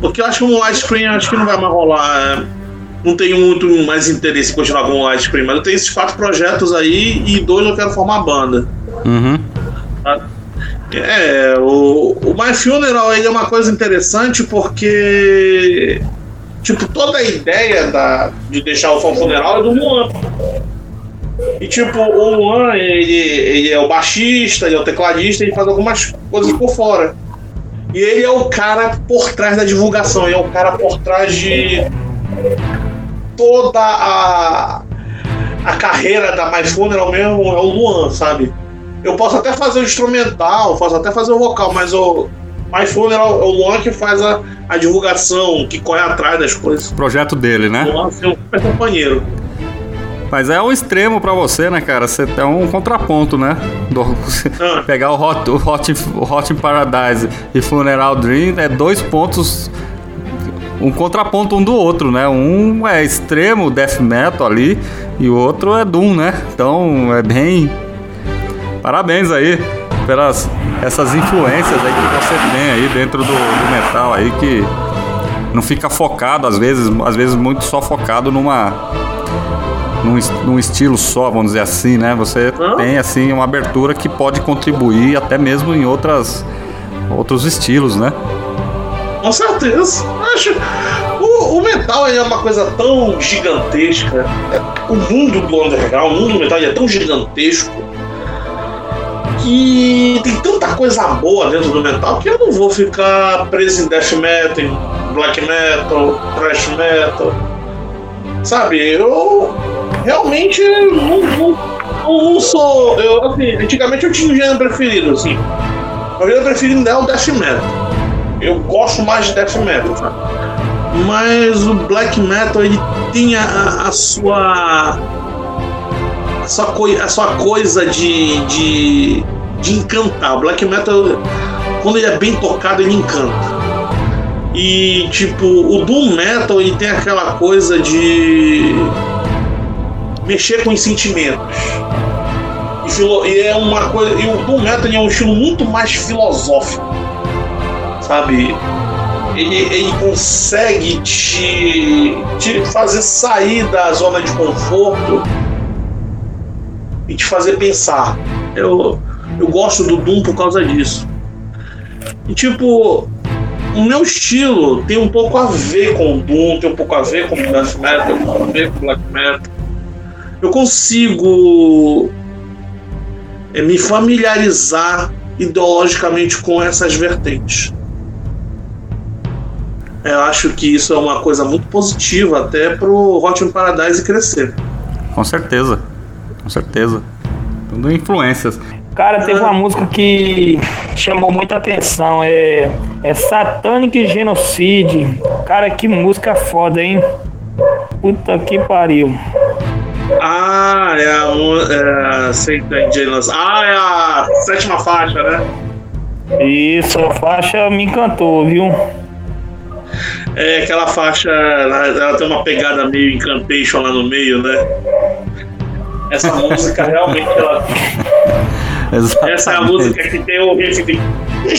Porque eu acho que um live screen acho que não vai mais rolar. é. Não tenho muito mais interesse em continuar com o live screen, mas eu tenho esses quatro projetos aí e dois eu quero formar banda. Uhum. É, o, o My Funeral é uma coisa interessante porque tipo, toda a ideia da, de deixar o som funeral é do Luan. E tipo, o Luan, ele, ele é o baixista, ele é o tecladista, ele faz algumas coisas por fora. E ele é o cara por trás da divulgação, ele é o cara por trás de toda a, a carreira da My Funeral mesmo, é o Luan, sabe? Eu posso até fazer o instrumental, posso até fazer o vocal, mas o Funeral é o Luan que faz a, a divulgação, que corre atrás das coisas. Projeto dele, né? O Luan é um super companheiro. Mas é um extremo pra você, né, cara? Você tem um contraponto, né? Do, Ah. pegar o Hot, o, Hot, o Hot in Paradise e Funeral Dream é dois pontos. Um contraponto um do outro, né? Um é extremo death metal ali e o outro é Doom, né? Então é bem. Parabéns aí pelas essas influências aí que você tem aí dentro do, do metal aí que não fica focado às vezes, às vezes muito só focado numa num, num estilo só, vamos dizer assim, né? Você Hã? tem assim uma abertura que pode contribuir até mesmo em outras outros estilos, né? Com certeza. Acho. O, o metal é uma coisa tão gigantesca. O mundo do underground, o mundo do metal é tão gigantesco que tem tanta coisa boa dentro do metal que eu não vou ficar preso em death metal, em black metal, thrash metal. Sabe, eu realmente não, não, não sou. Eu, assim, antigamente eu tinha um gênero preferido, assim. Meu gênero preferido é o death metal. Eu gosto mais de death metal, sabe? Mas o black metal ele tem a, a sua a sua, coi- a sua coisa de, de de encantar. Black metal quando ele é bem tocado ele encanta. E tipo, o doom metal ele tem aquela coisa de mexer com os sentimentos. E, filo- e é uma coisa, e o doom metal é um estilo muito mais filosófico sabe? Ele, ele consegue te, te fazer sair da zona de conforto e te fazer pensar. Eu, eu gosto do Doom por causa disso. E tipo, o meu estilo tem um pouco a ver com o Doom, tem um pouco a ver com o Death Metal, tem um pouco a ver com o Black Metal. Eu consigo é, me familiarizar ideologicamente com essas vertentes. Eu acho que isso é uma coisa muito positiva até pro Hot in Paradise crescer. Com certeza. Com certeza. Tudo influências. Cara, teve uma música que chamou muita atenção. É, é Satanic Genocide. Cara, que música foda, hein? Puta que pariu. Ah, é a é. Ah, é a sétima faixa, né? Isso, a faixa me encantou, viu? É aquela faixa, ela, ela tem uma pegada meio incantation lá no meio, né? Essa música realmente ela Exatamente. Essa é a música que tem o riff de.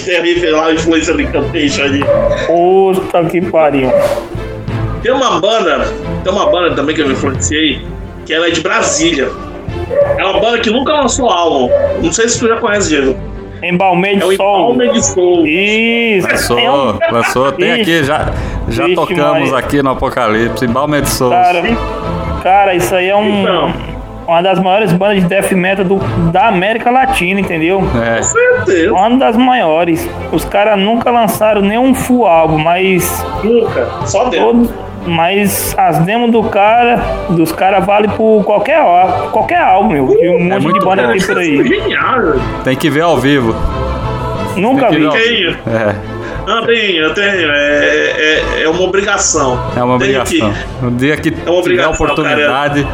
Tem o riff lá, a influência do Incantation ali. Puta que pariu. Tem uma banda, tem uma banda também que eu me influenciei, que ela é de Brasília. É uma banda que nunca lançou álbum. Não sei se tu já conhece, Diego. Embalmei É de o sol. Embalme de Soul. Isso. Lançou, É lançou. Tem aqui, já, já Vixe, tocamos Maria. aqui no Apocalipse, Balmed Souls. Cara, cara, isso aí é um, Então. Uma das maiores bandas de death metal do- da América Latina, entendeu? É, Com certeza. Uma das maiores. Os caras nunca lançaram nenhum full álbum, mas Nunca. Só todos, mas as demos do cara, dos caras vale por qualquer álbum, qualquer álbum, meu. E um monte de muito banda tem por aí. genial. tem que ver ao vivo. Nunca Tem que vi. Tenho. É, Não, tenho, eu tenho. É, é, é uma obrigação. é uma obrigação. que- No dia que uma tiver obrigação, oportunidade,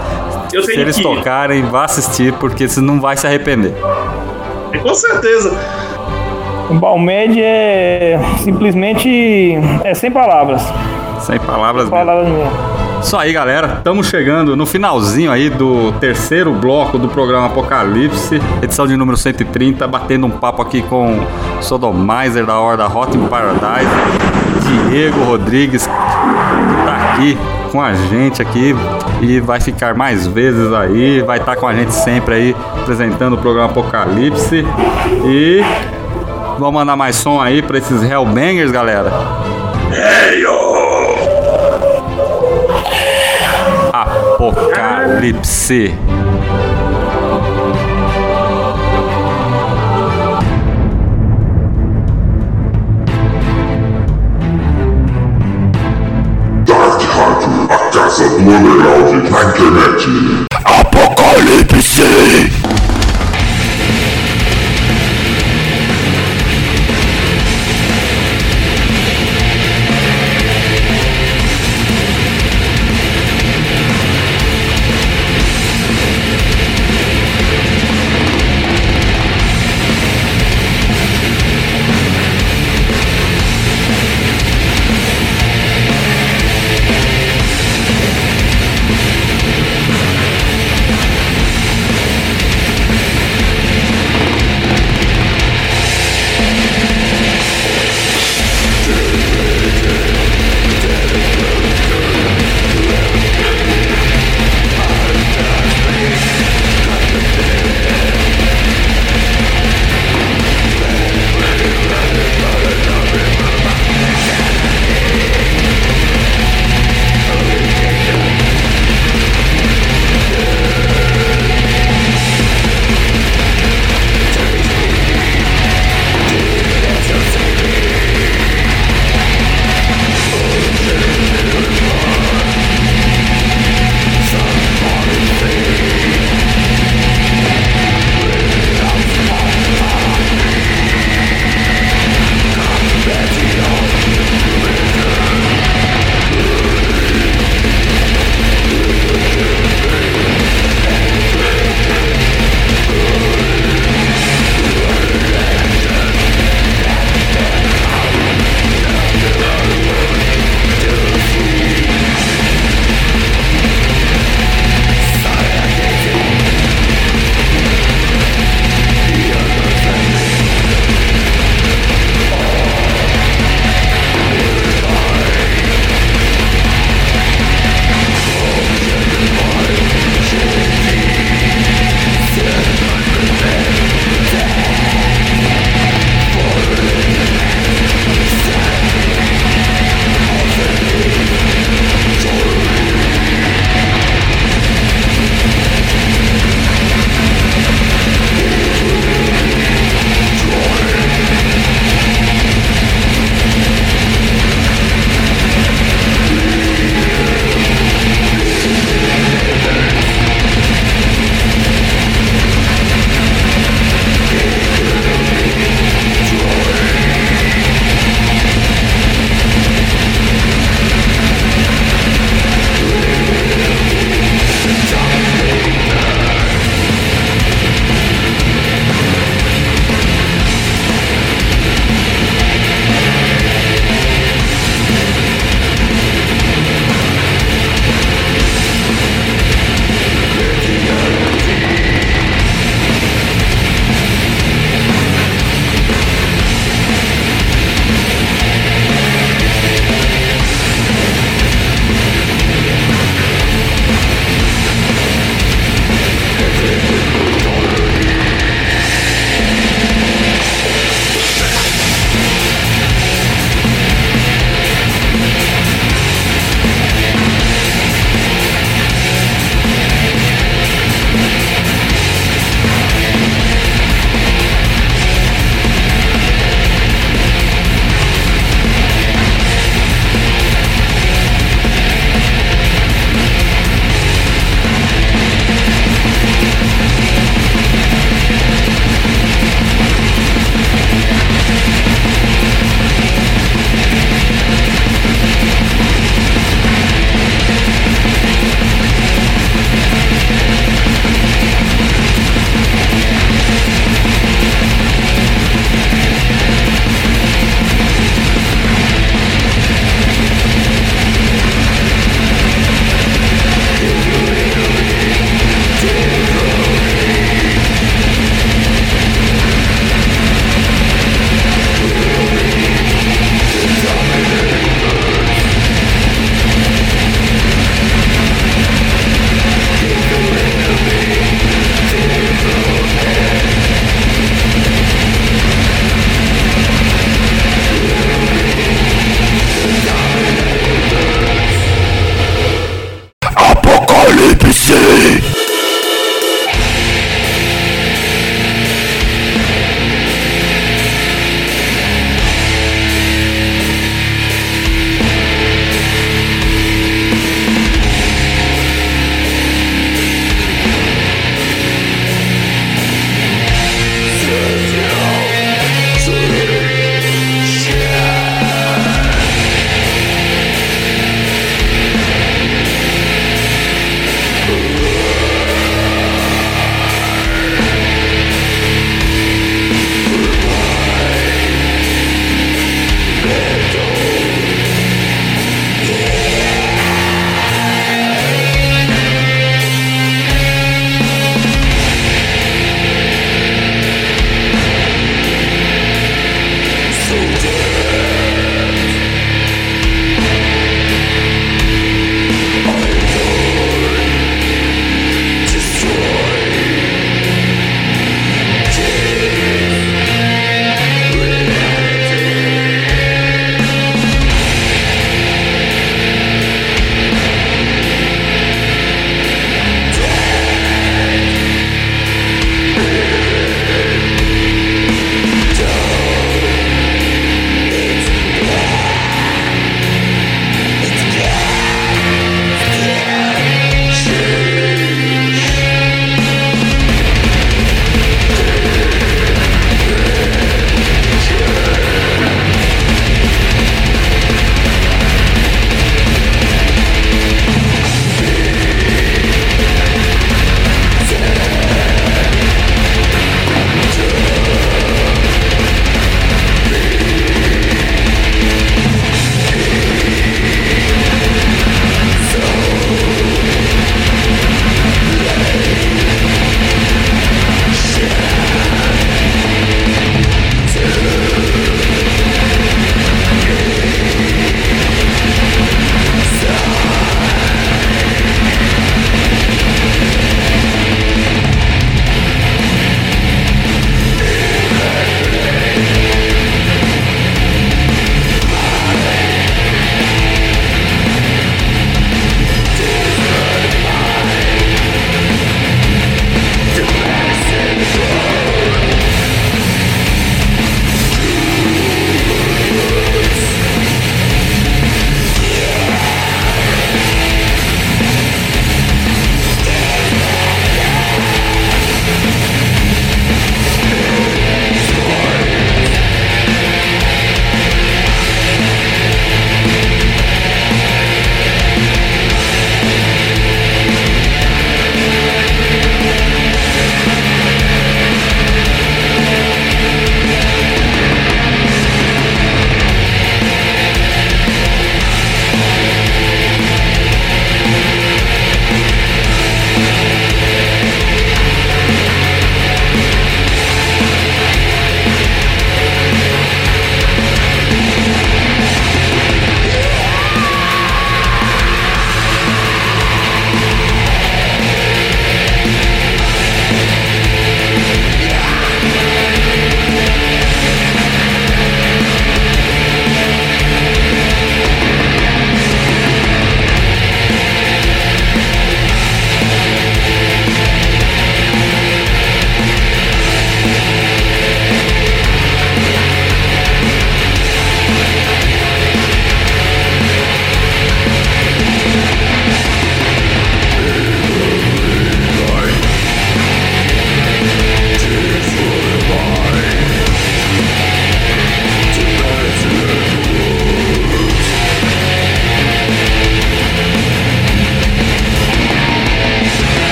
Eu se eles que tocarem, vá assistir, porque você não vai se arrepender. Com certeza. O Balmed é simplesmente. É sem palavras. Sem palavras mesmo. Palavras mesmo. Isso aí, galera. Estamos chegando no finalzinho aí do terceiro bloco do programa Apocalipse, edição de número 130, batendo um papo aqui com Sodomizer da Horda Hot in Paradise, Diego Rodrigues, que tá aqui com a gente aqui e vai ficar mais vezes aí, vai estar com a gente sempre aí, apresentando o programa Apocalipse. E vamos mandar mais som aí para esses Hellbangers, galera. Hey, Apocalipse. Rádio, a casa do underground na internet. Apocalipse!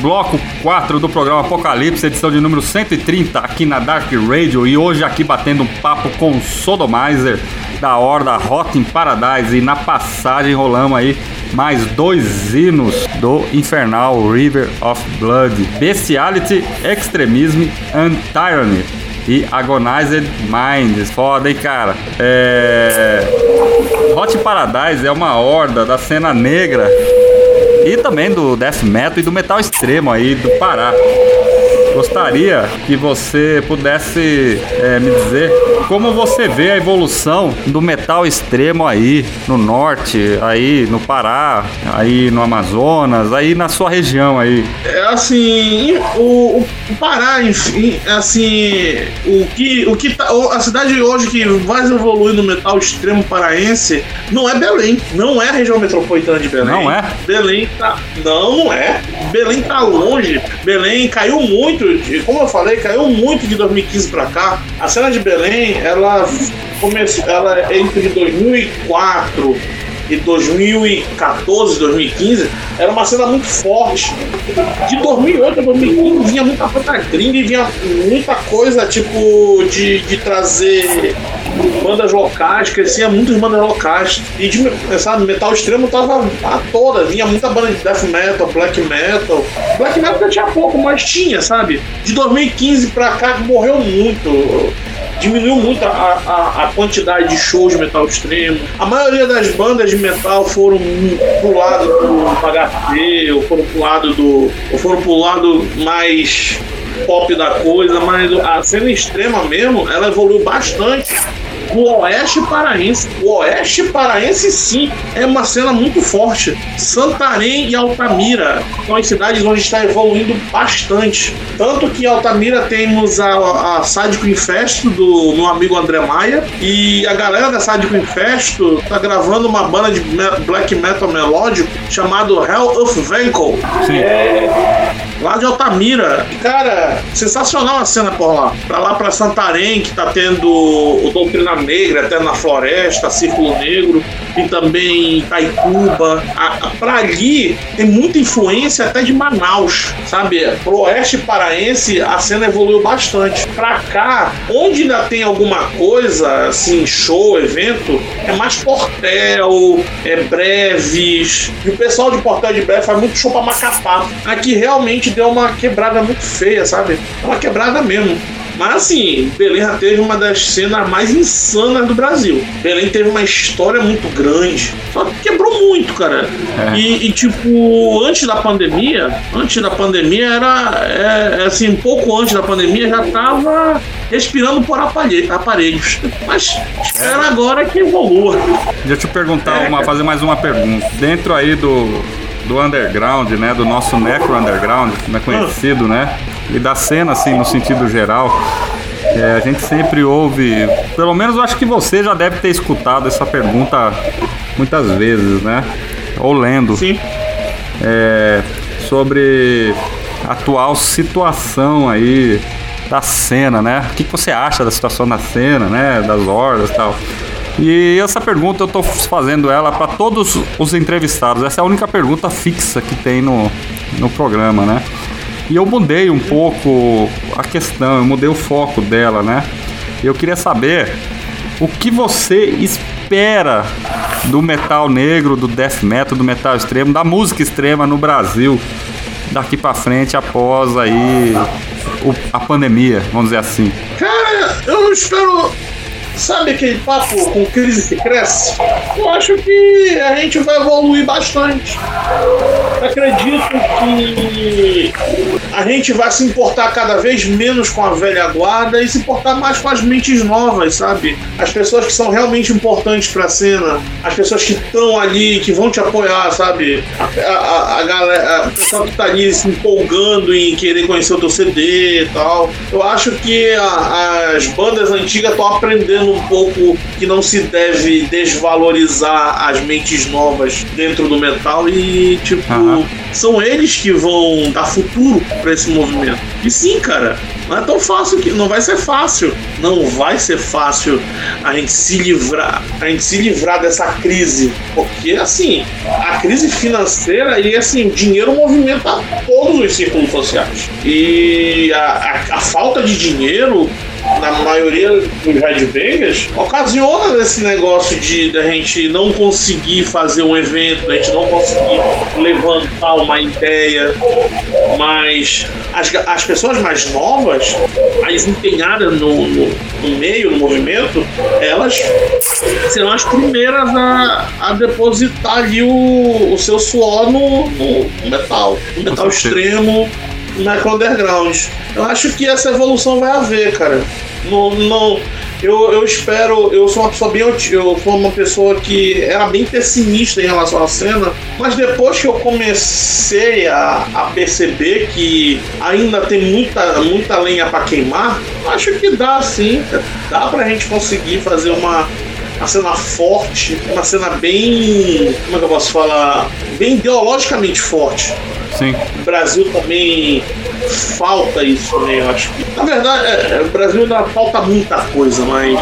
Bloco 4 do programa Apocalipse, edição de número 130 aqui na Dark Radio e hoje aqui batendo um papo com o Sodomizer da Horda Hot in Paradise e na passagem rolamos aí mais dois hinos do infernal River of Blood, Bestiality, Extremism and Tyranny e Agonized Minds. Foda, hein, cara? É... Hot Paradise é uma horda da cena negra e também do death metal e do metal extremo aí do Pará. Gostaria que você pudesse é, me dizer como você vê a evolução do metal extremo aí no norte, aí no Pará, aí no Amazonas, aí na sua região aí. É assim, o, o Pará, enfim, assim, o que, o que tá, a cidade hoje que mais evolui no metal extremo paraense não é Belém, não é a região metropolitana de Belém. Não é? Belém tá, não, não é. Belém tá longe. Belém caiu muito, como eu falei, caiu muito de 2015 para cá. A cena de Belém, ela começou, ela é entre 2004 e 2014, 2015, era uma cena muito forte. De 2008 a 2015 vinha muita coisa gringa e vinha muita coisa tipo de, de trazer bandas locais, crescia muitas bandas locais. E de sabe, metal extremo tava a toda, vinha muita banda de death metal, black metal. Black metal tinha pouco, mas tinha, sabe? De 2015 pra cá morreu muito diminuiu muito a, a, a, quantidade de shows de metal extremo. A maioria das bandas de metal foram pro lado do HT, ou foram pro lado do. ou foram pro lado mais pop da coisa, mas a cena extrema mesmo, ela evoluiu bastante o Oeste Paraense. O Oeste Paraense, sim, é uma cena muito forte. Santarém e Altamira são as cidades onde está evoluindo bastante. Tanto que em Altamira temos a, a Sádico Infesto do meu amigo André Maia. E a galera da Sádico Infesto tá gravando uma banda de black metal melódico chamado Hell of Vehicle. Sim. É, lá de Altamira. Cara, sensacional a cena por lá. Pra lá pra Santarém, que tá tendo o Doutrina Negra, até na Floresta, Círculo Negro, e também Itaituba. A, a, pra ali tem muita influência até de Manaus, sabe? Pro oeste paraense a cena evoluiu bastante. Pra cá, onde ainda tem alguma coisa, assim, show, evento, é mais Portel, é Breves. E o pessoal de Portel de Breve faz muito show pra Macapá. Aqui realmente deu uma quebrada muito feia, sabe? Uma quebrada mesmo. Mas assim, Belém já teve uma das cenas mais insanas do Brasil. Belém teve uma história muito grande. Só que quebrou muito, cara. É. E, e, tipo, antes da pandemia, antes da pandemia era. É, é assim, um pouco antes da pandemia já tava respirando por aparelhos. Mas espera é. agora que evolua. Deixa eu te perguntar, é, uma, fazer mais uma pergunta. Dentro aí do, do underground, né? Do nosso necro underground, como é conhecido, né? e da cena, assim, no sentido geral. É, a gente sempre ouve, pelo menos eu acho que você já deve ter escutado essa pergunta muitas vezes, né? Ou lendo. Sim. É, sobre a atual situação aí da cena, né? O que, você acha da situação da cena, né? Das hordas e tal. E essa pergunta eu tô fazendo ela para todos os entrevistados. Essa é a única pergunta fixa que tem no, no programa, né? E eu mudei um pouco a questão, eu mudei o foco dela, né? Eu queria saber o que você espera do metal negro, do death metal, do metal extremo, da música extrema no Brasil daqui para frente após aí a pandemia, vamos dizer assim. Cara, eu espero Sabe aquele papo com crise que cresce? Eu acho que a gente vai evoluir bastante. acredito que a gente vai se importar cada vez menos com a velha guarda e se importar mais com as mentes novas, sabe? As pessoas que são realmente importantes pra cena, as pessoas que estão ali, que vão te apoiar, sabe? A, a, a galera, a pessoa que tá ali se empolgando em querer conhecer o teu CD e tal. Eu acho que a, as bandas antigas estão aprendendo um pouco que não se deve desvalorizar as mentes novas dentro do metal e, tipo, uhum. são eles que vão dar futuro para esse movimento. E sim, cara, não é tão fácil que não vai ser fácil. Não vai ser fácil a gente se livrar, a gente se livrar dessa crise, porque assim, a crise financeira e assim, o dinheiro movimenta todos os círculos sociais. E a, a, a falta de dinheiro na maioria dos headbangers, ocasiona esse negócio de, de a gente não conseguir fazer um evento, a gente não conseguir levantar uma ideia, mas as, as pessoas mais novas, mais empenhadas no, no, no meio, no movimento, elas serão as primeiras a, a depositar ali o, o seu suor no, no metal, no metal extremo na underground. Eu acho que essa evolução vai haver, cara. Não, não, eu, eu espero. Eu sou uma pessoa bem. Eu sou uma pessoa que era bem pessimista em relação à cena, mas depois que eu comecei a, a perceber que ainda tem muita, muita lenha para queimar, acho que dá sim. Dá pra gente conseguir fazer uma, uma cena forte, uma cena bem. Como é que eu posso falar? Bem ideologicamente forte. Sim. O Brasil também falta isso né? eu acho que. Na verdade, é, é, o Brasil ainda falta muita coisa, mas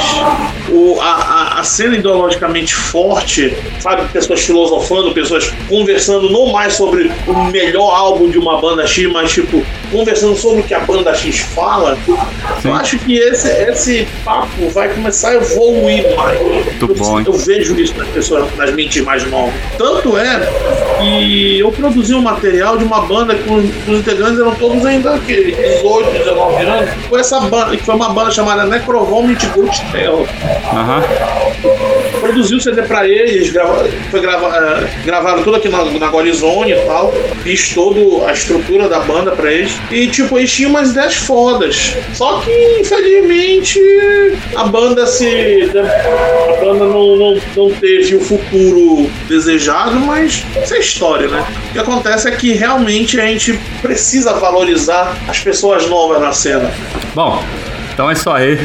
o, a, a, a, cena ideologicamente forte, sabe? Pessoas filosofando, pessoas conversando não mais sobre o melhor álbum de uma banda X, mas tipo, conversando sobre o que a banda X fala. Sim. Eu acho que esse, esse papo vai começar a evoluir mais. Muito eu, bom, eu vejo isso nas pessoas, nas mentes mais novas. Tanto é que eu produzi um material de uma banda que os integrantes eram todos ainda que 18, 19 anos. Foi essa banda, que foi uma banda chamada Necrovomit Ghost Terror. Uhum. Produziu o CD pra eles, grava, foi grava, uh, gravaram tudo aqui na, na Gorizone e tal. Fiz toda a estrutura da banda pra eles. E tipo, eles tinham umas ideias fodas. Só que, infelizmente, a banda se. A banda não, não, não teve o futuro desejado, mas isso é história, né? O que acontece é que realmente a gente precisa valorizar as pessoas novas na cena. Bom, então é isso aí.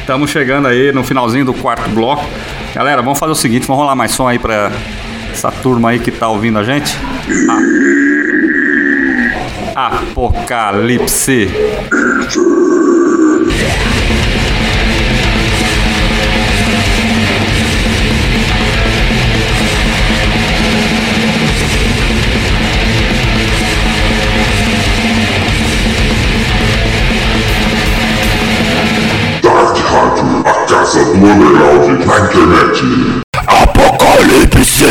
Estamos chegando aí no finalzinho do quarto bloco. Galera, vamos fazer o seguinte, vamos rolar mais som aí pra essa turma aí que tá ouvindo a gente. Ah. Apocalipse. Na internet. Apocalipse!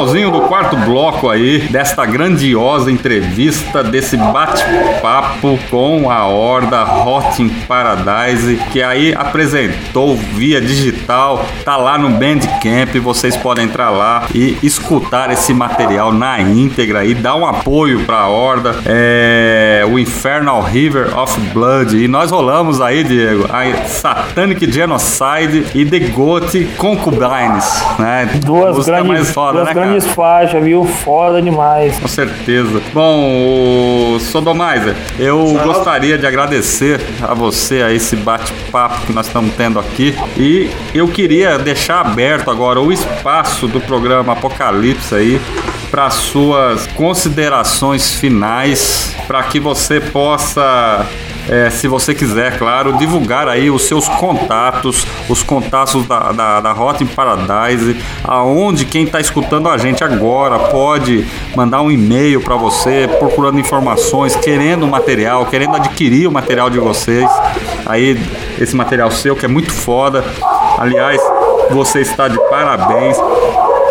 Finalzinho do bloco aí desta grandiosa entrevista, desse bate-papo com a Horda Hot in Paradise, que aí apresentou via digital, tá lá no Bandcamp, vocês podem entrar lá e escutar esse material na íntegra e dar um apoio pra Horda. É o Infernal River of Blood. E nós rolamos aí, Diego, a Satanic Genocide e The Goat Concubines, né? Duas grandes, foda, duas né, grandes faixas, viu? Foda demais. Com certeza. Bom, o Sodomizer, eu Salve. gostaria de agradecer a você a esse bate-papo que nós estamos tendo aqui e eu queria deixar aberto agora o espaço do programa Apocalipse aí para suas considerações finais, para que você possa é, se você quiser, claro, divulgar aí os seus contatos, os contatos da, da, da Hot Paradise, aonde quem está escutando a gente agora pode mandar um e-mail para você, procurando informações, querendo material, querendo adquirir o material de vocês, aí esse material seu que é muito foda. Aliás, você está de parabéns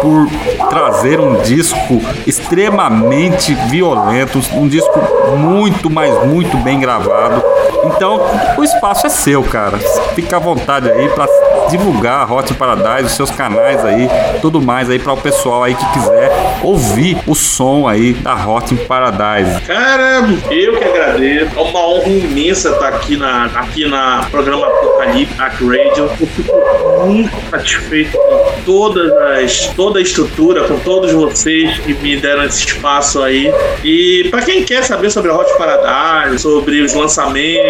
por trazer um disco extremamente violento, um disco muito, mas muito bem gravado. Então, o espaço é seu, cara. Fica à vontade aí para divulgar a Hot Paradise, os seus canais aí, tudo mais aí para o pessoal aí que quiser ouvir o som aí da Hot Paradise. Cara, eu que agradeço. É uma honra imensa estar aqui na aqui na programa Apocalipse Radio. Eu fico muito satisfeito com todas as toda a estrutura, com todos vocês que me deram esse espaço aí. E para quem quer saber sobre a Hot Paradise, sobre os lançamentos,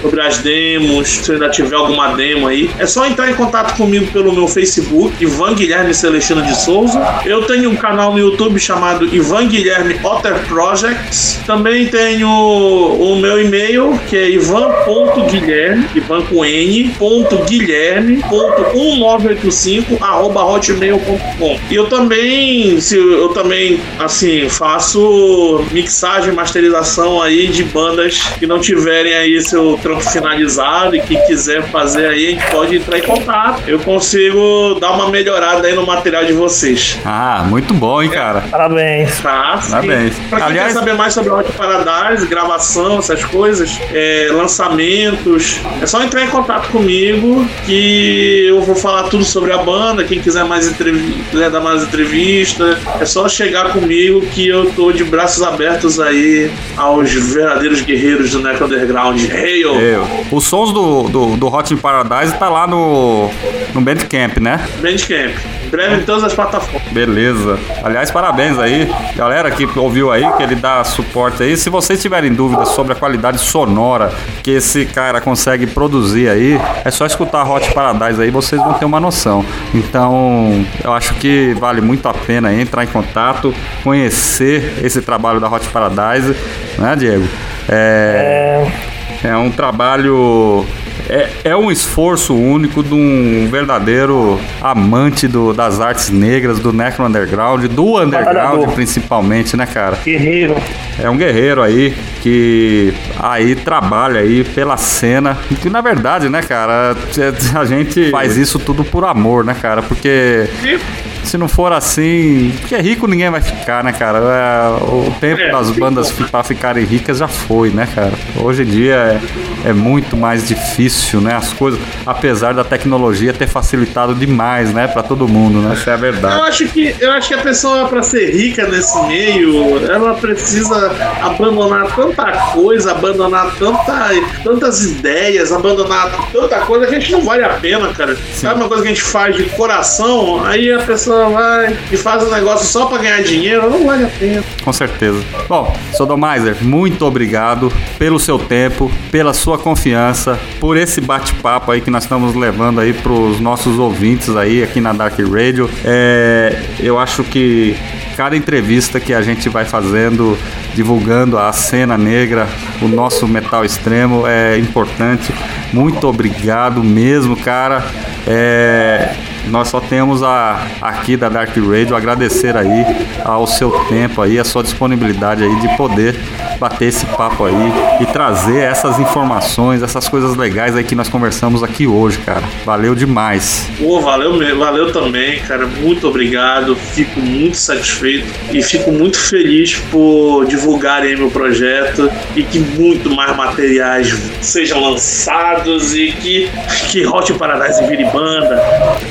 sobre as demos, se ainda tiver alguma demo aí, é só entrar em contato comigo pelo meu Facebook, Ivan Guilherme Celestino de Souza. Eu tenho um canal no YouTube chamado Ivan Guilherme Otter Projects. Também tenho o meu e-mail, que é ivan.guilherme, ivan com n, ponto guilherme, ponto 1985, arroba hotmail.com. E eu também, se eu também, assim, faço mixagem, masterização aí de bandas que não tiverem aí seu trampo finalizado e que quiser fazer aí, a gente pode entrar em contato. Eu consigo dar uma melhorada aí no material de vocês. Ah, muito bom, hein, cara. Parabéns. Tá, sim. Parabéns. Pra quem Aliás- quer saber mais sobre Hot Paradise, gravação, essas coisas, é, lançamentos, é só entrar em contato comigo que eu vou falar tudo sobre a banda. Quem quiser mais entrevista, quiser dar mais entrevista, é só chegar comigo que eu tô de braços abertos aí aos verdadeiros guerreiros do Neck Underground. Hail! Eu. Os sons do, do, do Hot in Paradise tá lá no, no Bandcamp, né? Bandcamp. Em breve em todas as plataformas. Beleza. Aliás, parabéns aí, galera que ouviu aí, que ele dá suporte aí. Se vocês tiverem dúvidas sobre a qualidade sonora que esse cara consegue produzir aí, é só escutar a Hot Paradise aí, vocês vão ter uma noção. Então, eu acho que vale muito a pena entrar em contato, conhecer esse trabalho da Hot Paradise, né, Diego? É, É, é um trabalho. É, é um esforço único de um verdadeiro amante do- das artes negras, do Necro Underground, do underground Batalhador. principalmente, né, cara? guerreiro. É um guerreiro aí que aí trabalha aí pela cena. E que na verdade, né, cara, a gente faz isso tudo por amor, né, cara? Porque se não for assim, porque rico ninguém vai ficar, né, cara? É, o tempo É, das bandas pra ficarem ricas já foi, né, cara? Hoje em dia é, é muito mais difícil, né? As coisas, apesar da tecnologia ter facilitado demais, né, pra todo mundo, né? Essa é a Eu verdade. acho que eu acho que a pessoa para ser rica nesse meio, ela precisa abandonar tanta coisa, abandonar tanta, tantas ideias, abandonar tanta coisa que a gente não vale a pena, cara. Sabe uma coisa que a gente faz de coração, aí a pessoa vai e faz um negócio só para ganhar dinheiro, não vale a pena. Com certeza. Bom, Sodomizer, muito obrigado pelo seu tempo, pela sua confiança, por esse bate-papo aí que nós estamos levando aí para os nossos ouvintes aí aqui na Dark Radio. É, eu acho que cada entrevista que a gente vai fazendo, divulgando a cena negra, o nosso metal extremo é importante. Muito obrigado mesmo, cara. É, nós só temos a, aqui da Dark Radio agradecer aí ao seu tempo aí, a sua disponibilidade aí de poder bater esse papo aí e trazer essas informações, essas coisas legais aí que nós conversamos aqui hoje, cara. Valeu demais. Pô, valeu mesmo, valeu também, cara. Muito obrigado. Fico muito satisfeito e fico muito feliz por divulgarem meu projeto e que muito mais materiais sejam lançados e que, que Hot Paradise vire banda.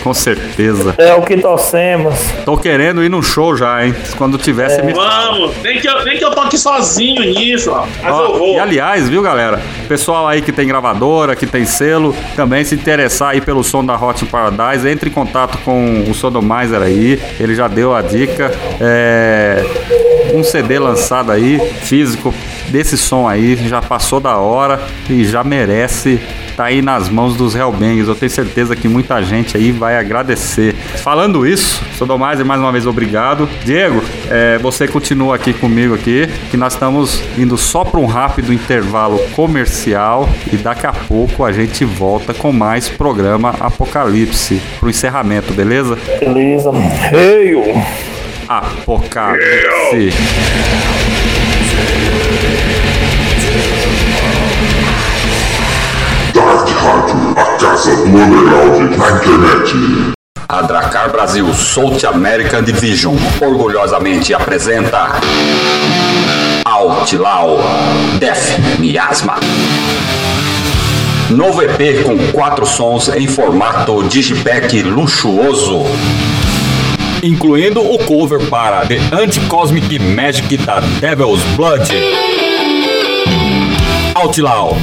Com certeza. É o que torcemos. Tô querendo ir num show já, hein? Quando tivesse me Vamos, nem que, eu, nem que eu toque sozinho nisso, ó. Mas Ó, eu vou. E aliás, viu, galera? Pessoal aí que tem gravadora, que tem selo, também se interessar aí pelo som da Hot Paradise, entre em contato com o Sodomizer aí. Ele já deu a dica. É, um CD lançado aí, físico, desse som aí, já passou da hora e já merece tá aí nas mãos dos Hellbangers. Eu tenho certeza que muita gente aí vai agradecer. Falando isso, Sodomizer, mais uma vez obrigado. Diego, é, você continua aqui comigo aqui, que nós estamos indo só para um rápido intervalo comercial e daqui a pouco a gente volta com mais programa Apocalipse pro encerramento, beleza? Beleza. Hail! Apocalipse. Dark Rádio, a casa do underground na internet. A Dracar Brasil South American Division orgulhosamente apresenta Outlaw Death Miasma. Novo EP com quatro sons em formato digipack luxuoso. Incluindo o cover para The Anti-Cosmic Magic da Devil's Blood. Outlaw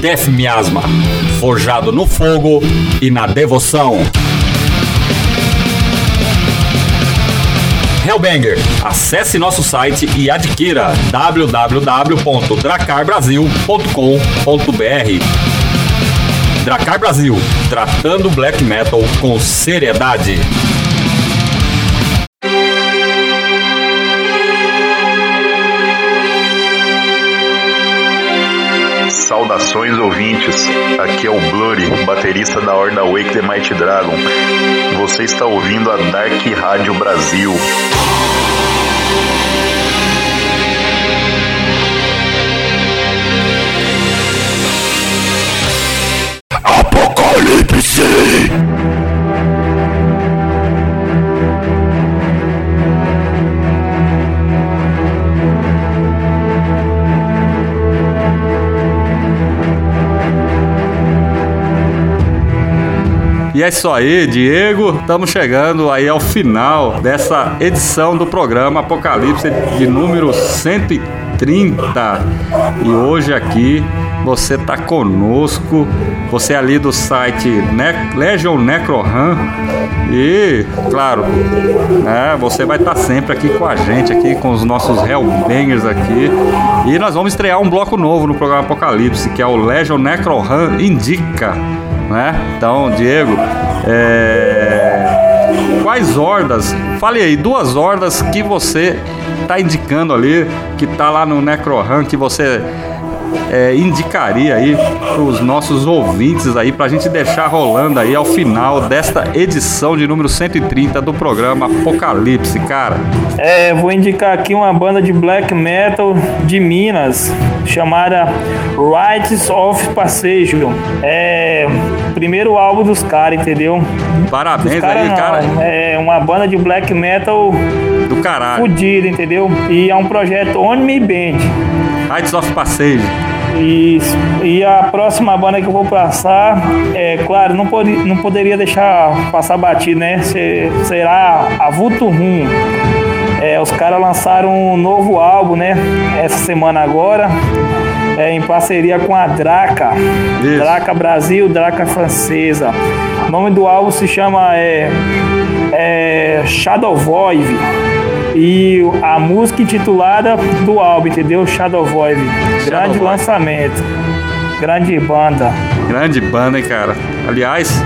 Death Miasma, forjado no fogo e na devoção. Hellbanger, acesse nosso site e adquira www.dracarbrasil.com.br. Dracar Brasil, tratando black metal com seriedade. Saudações ouvintes, aqui é o Blurry, baterista da Horda Wake the Mighty Dragon. Você está ouvindo a Dark Rádio Brasil. Apocalipse! E é isso aí, Diego. Estamos chegando aí ao final dessa edição do programa Apocalipse de número 130. E hoje aqui você tá conosco. Você é ali do site ne Legion Necrohan. E, claro, né, você vai estar sempre aqui com a gente, aqui com os nossos Hellbangers aqui. E nós vamos estrear um bloco novo no programa Apocalipse, que é o Legion Necrohan Indica né? Então, Diego, é... quais hordas? Fale aí, duas hordas que você tá indicando ali, que tá lá no Necrohan, que você é, indicaria aí para os nossos ouvintes aí, para a gente deixar rolando aí ao final desta edição de número 130 do programa Apocalipse, cara? É, vou indicar aqui uma banda de black metal de Minas, chamada Rights of Passage. É o primeiro álbum dos caras, entendeu? Parabéns cara aí, não, cara. É uma banda de black metal Do caralho. fodida, entendeu? E é um projeto Only Band. Heights of Passage. Isso. E a próxima banda que eu vou passar, é claro, não, pode, não poderia deixar passar batido, né? Se- será a Vulto Rum. É, os caras lançaram um novo álbum, né? Essa semana agora, é, em parceria com a Draca. Isso. Draca Brasil, Draca Francesa. O nome do álbum se chama é, é Shadow Void. E a música intitulada do álbum, entendeu? Shadow Void. Grande Void. lançamento. Grande banda. Grande banda, hein, cara. Aliás,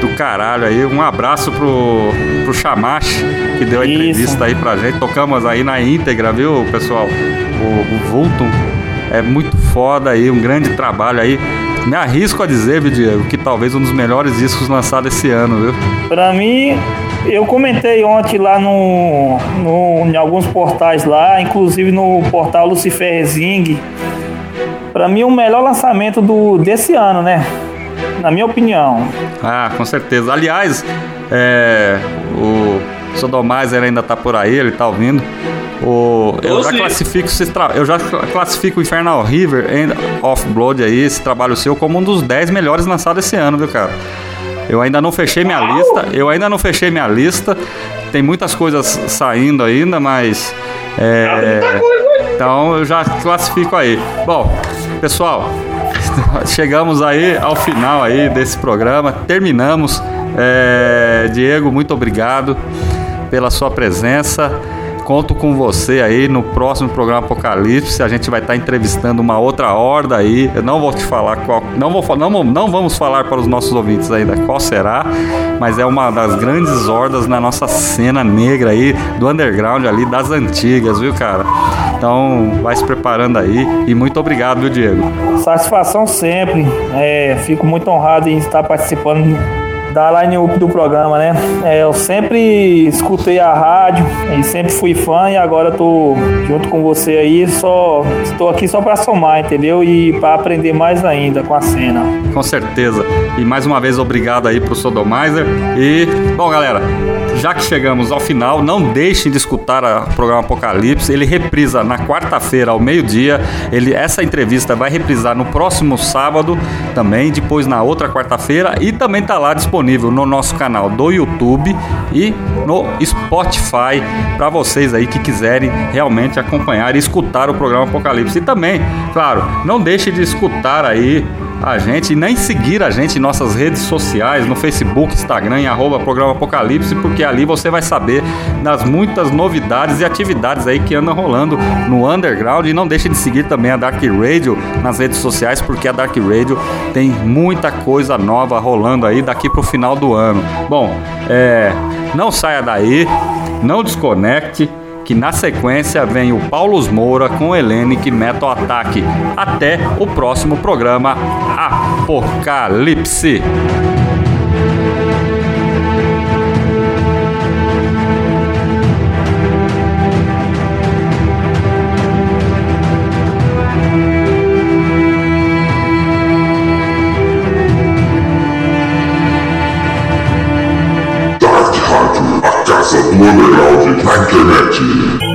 do caralho aí. Um abraço pro, pro Chamache, que deu a Isso. entrevista aí pra gente. Tocamos aí na íntegra, viu, pessoal? O, o Vultum é muito foda aí, um grande trabalho aí. Me arrisco a dizer, Diego, que talvez um dos melhores discos lançados esse ano, viu? Pra mim, eu comentei ontem lá no, no, em alguns portais lá, inclusive no portal Lucifer Zing. Pra mim, o melhor lançamento do, desse ano, né? Na minha opinião. Ah, com certeza. Aliás, é, o Sodomizer ainda tá por aí, ele tá ouvindo. O, eu, já classifico esse tra- eu já cla- classifico o Infernal River and of Blood aí, esse trabalho seu, como um dos 10 melhores lançados esse ano, viu, cara? Eu ainda não fechei minha lista, eu ainda não fechei minha lista. Tem muitas coisas saindo ainda, mas. é, então eu já classifico aí. Bom, pessoal, chegamos aí ao final aí desse programa. Terminamos. É, Diego, muito obrigado pela sua presença. Conto com você aí no próximo programa Apocalipse. A gente vai estar entrevistando uma outra horda aí. Eu não vou te falar qual. Não, vou, não, não vamos falar para os nossos ouvintes ainda qual será, mas é uma das grandes hordas na nossa cena negra aí, do underground ali, das antigas, viu, cara? Então, vai se preparando aí. E muito obrigado, viu, Diego? Satisfação sempre. É, fico muito honrado em estar participando da line-up do programa, né? É, eu sempre escutei a rádio e sempre fui fã e agora tô junto com você aí, só estou aqui só para somar, entendeu? E para aprender mais ainda com a cena. Com certeza. E mais uma vez, obrigado aí pro Sodomizer. E, bom, galera, já que chegamos ao final, não deixem de escutar o programa Apocalipse. Ele reprisa na quarta-feira, ao meio-dia. Ele, essa entrevista vai reprisar no próximo sábado também, depois na outra quarta-feira. E também tá lá disponível no nosso canal do YouTube e no Spotify para vocês aí que quiserem realmente acompanhar e escutar o programa Apocalipse. E também, claro, não deixe de escutar aí a gente e nem seguir a gente em nossas redes sociais, no Facebook, Instagram, em arroba programa Apocalipse, porque ali você vai saber das muitas novidades e atividades aí que andam rolando no underground. E não deixe de seguir também a Dark Radio nas redes sociais, porque a Dark Radio tem muita coisa nova rolando aí daqui pro final do ano. Bom, é, não saia daí, não desconecte que na sequência vem o Paulos Moura com Helene Metal Ataque. Até o próximo programa Apocalipse. Internet.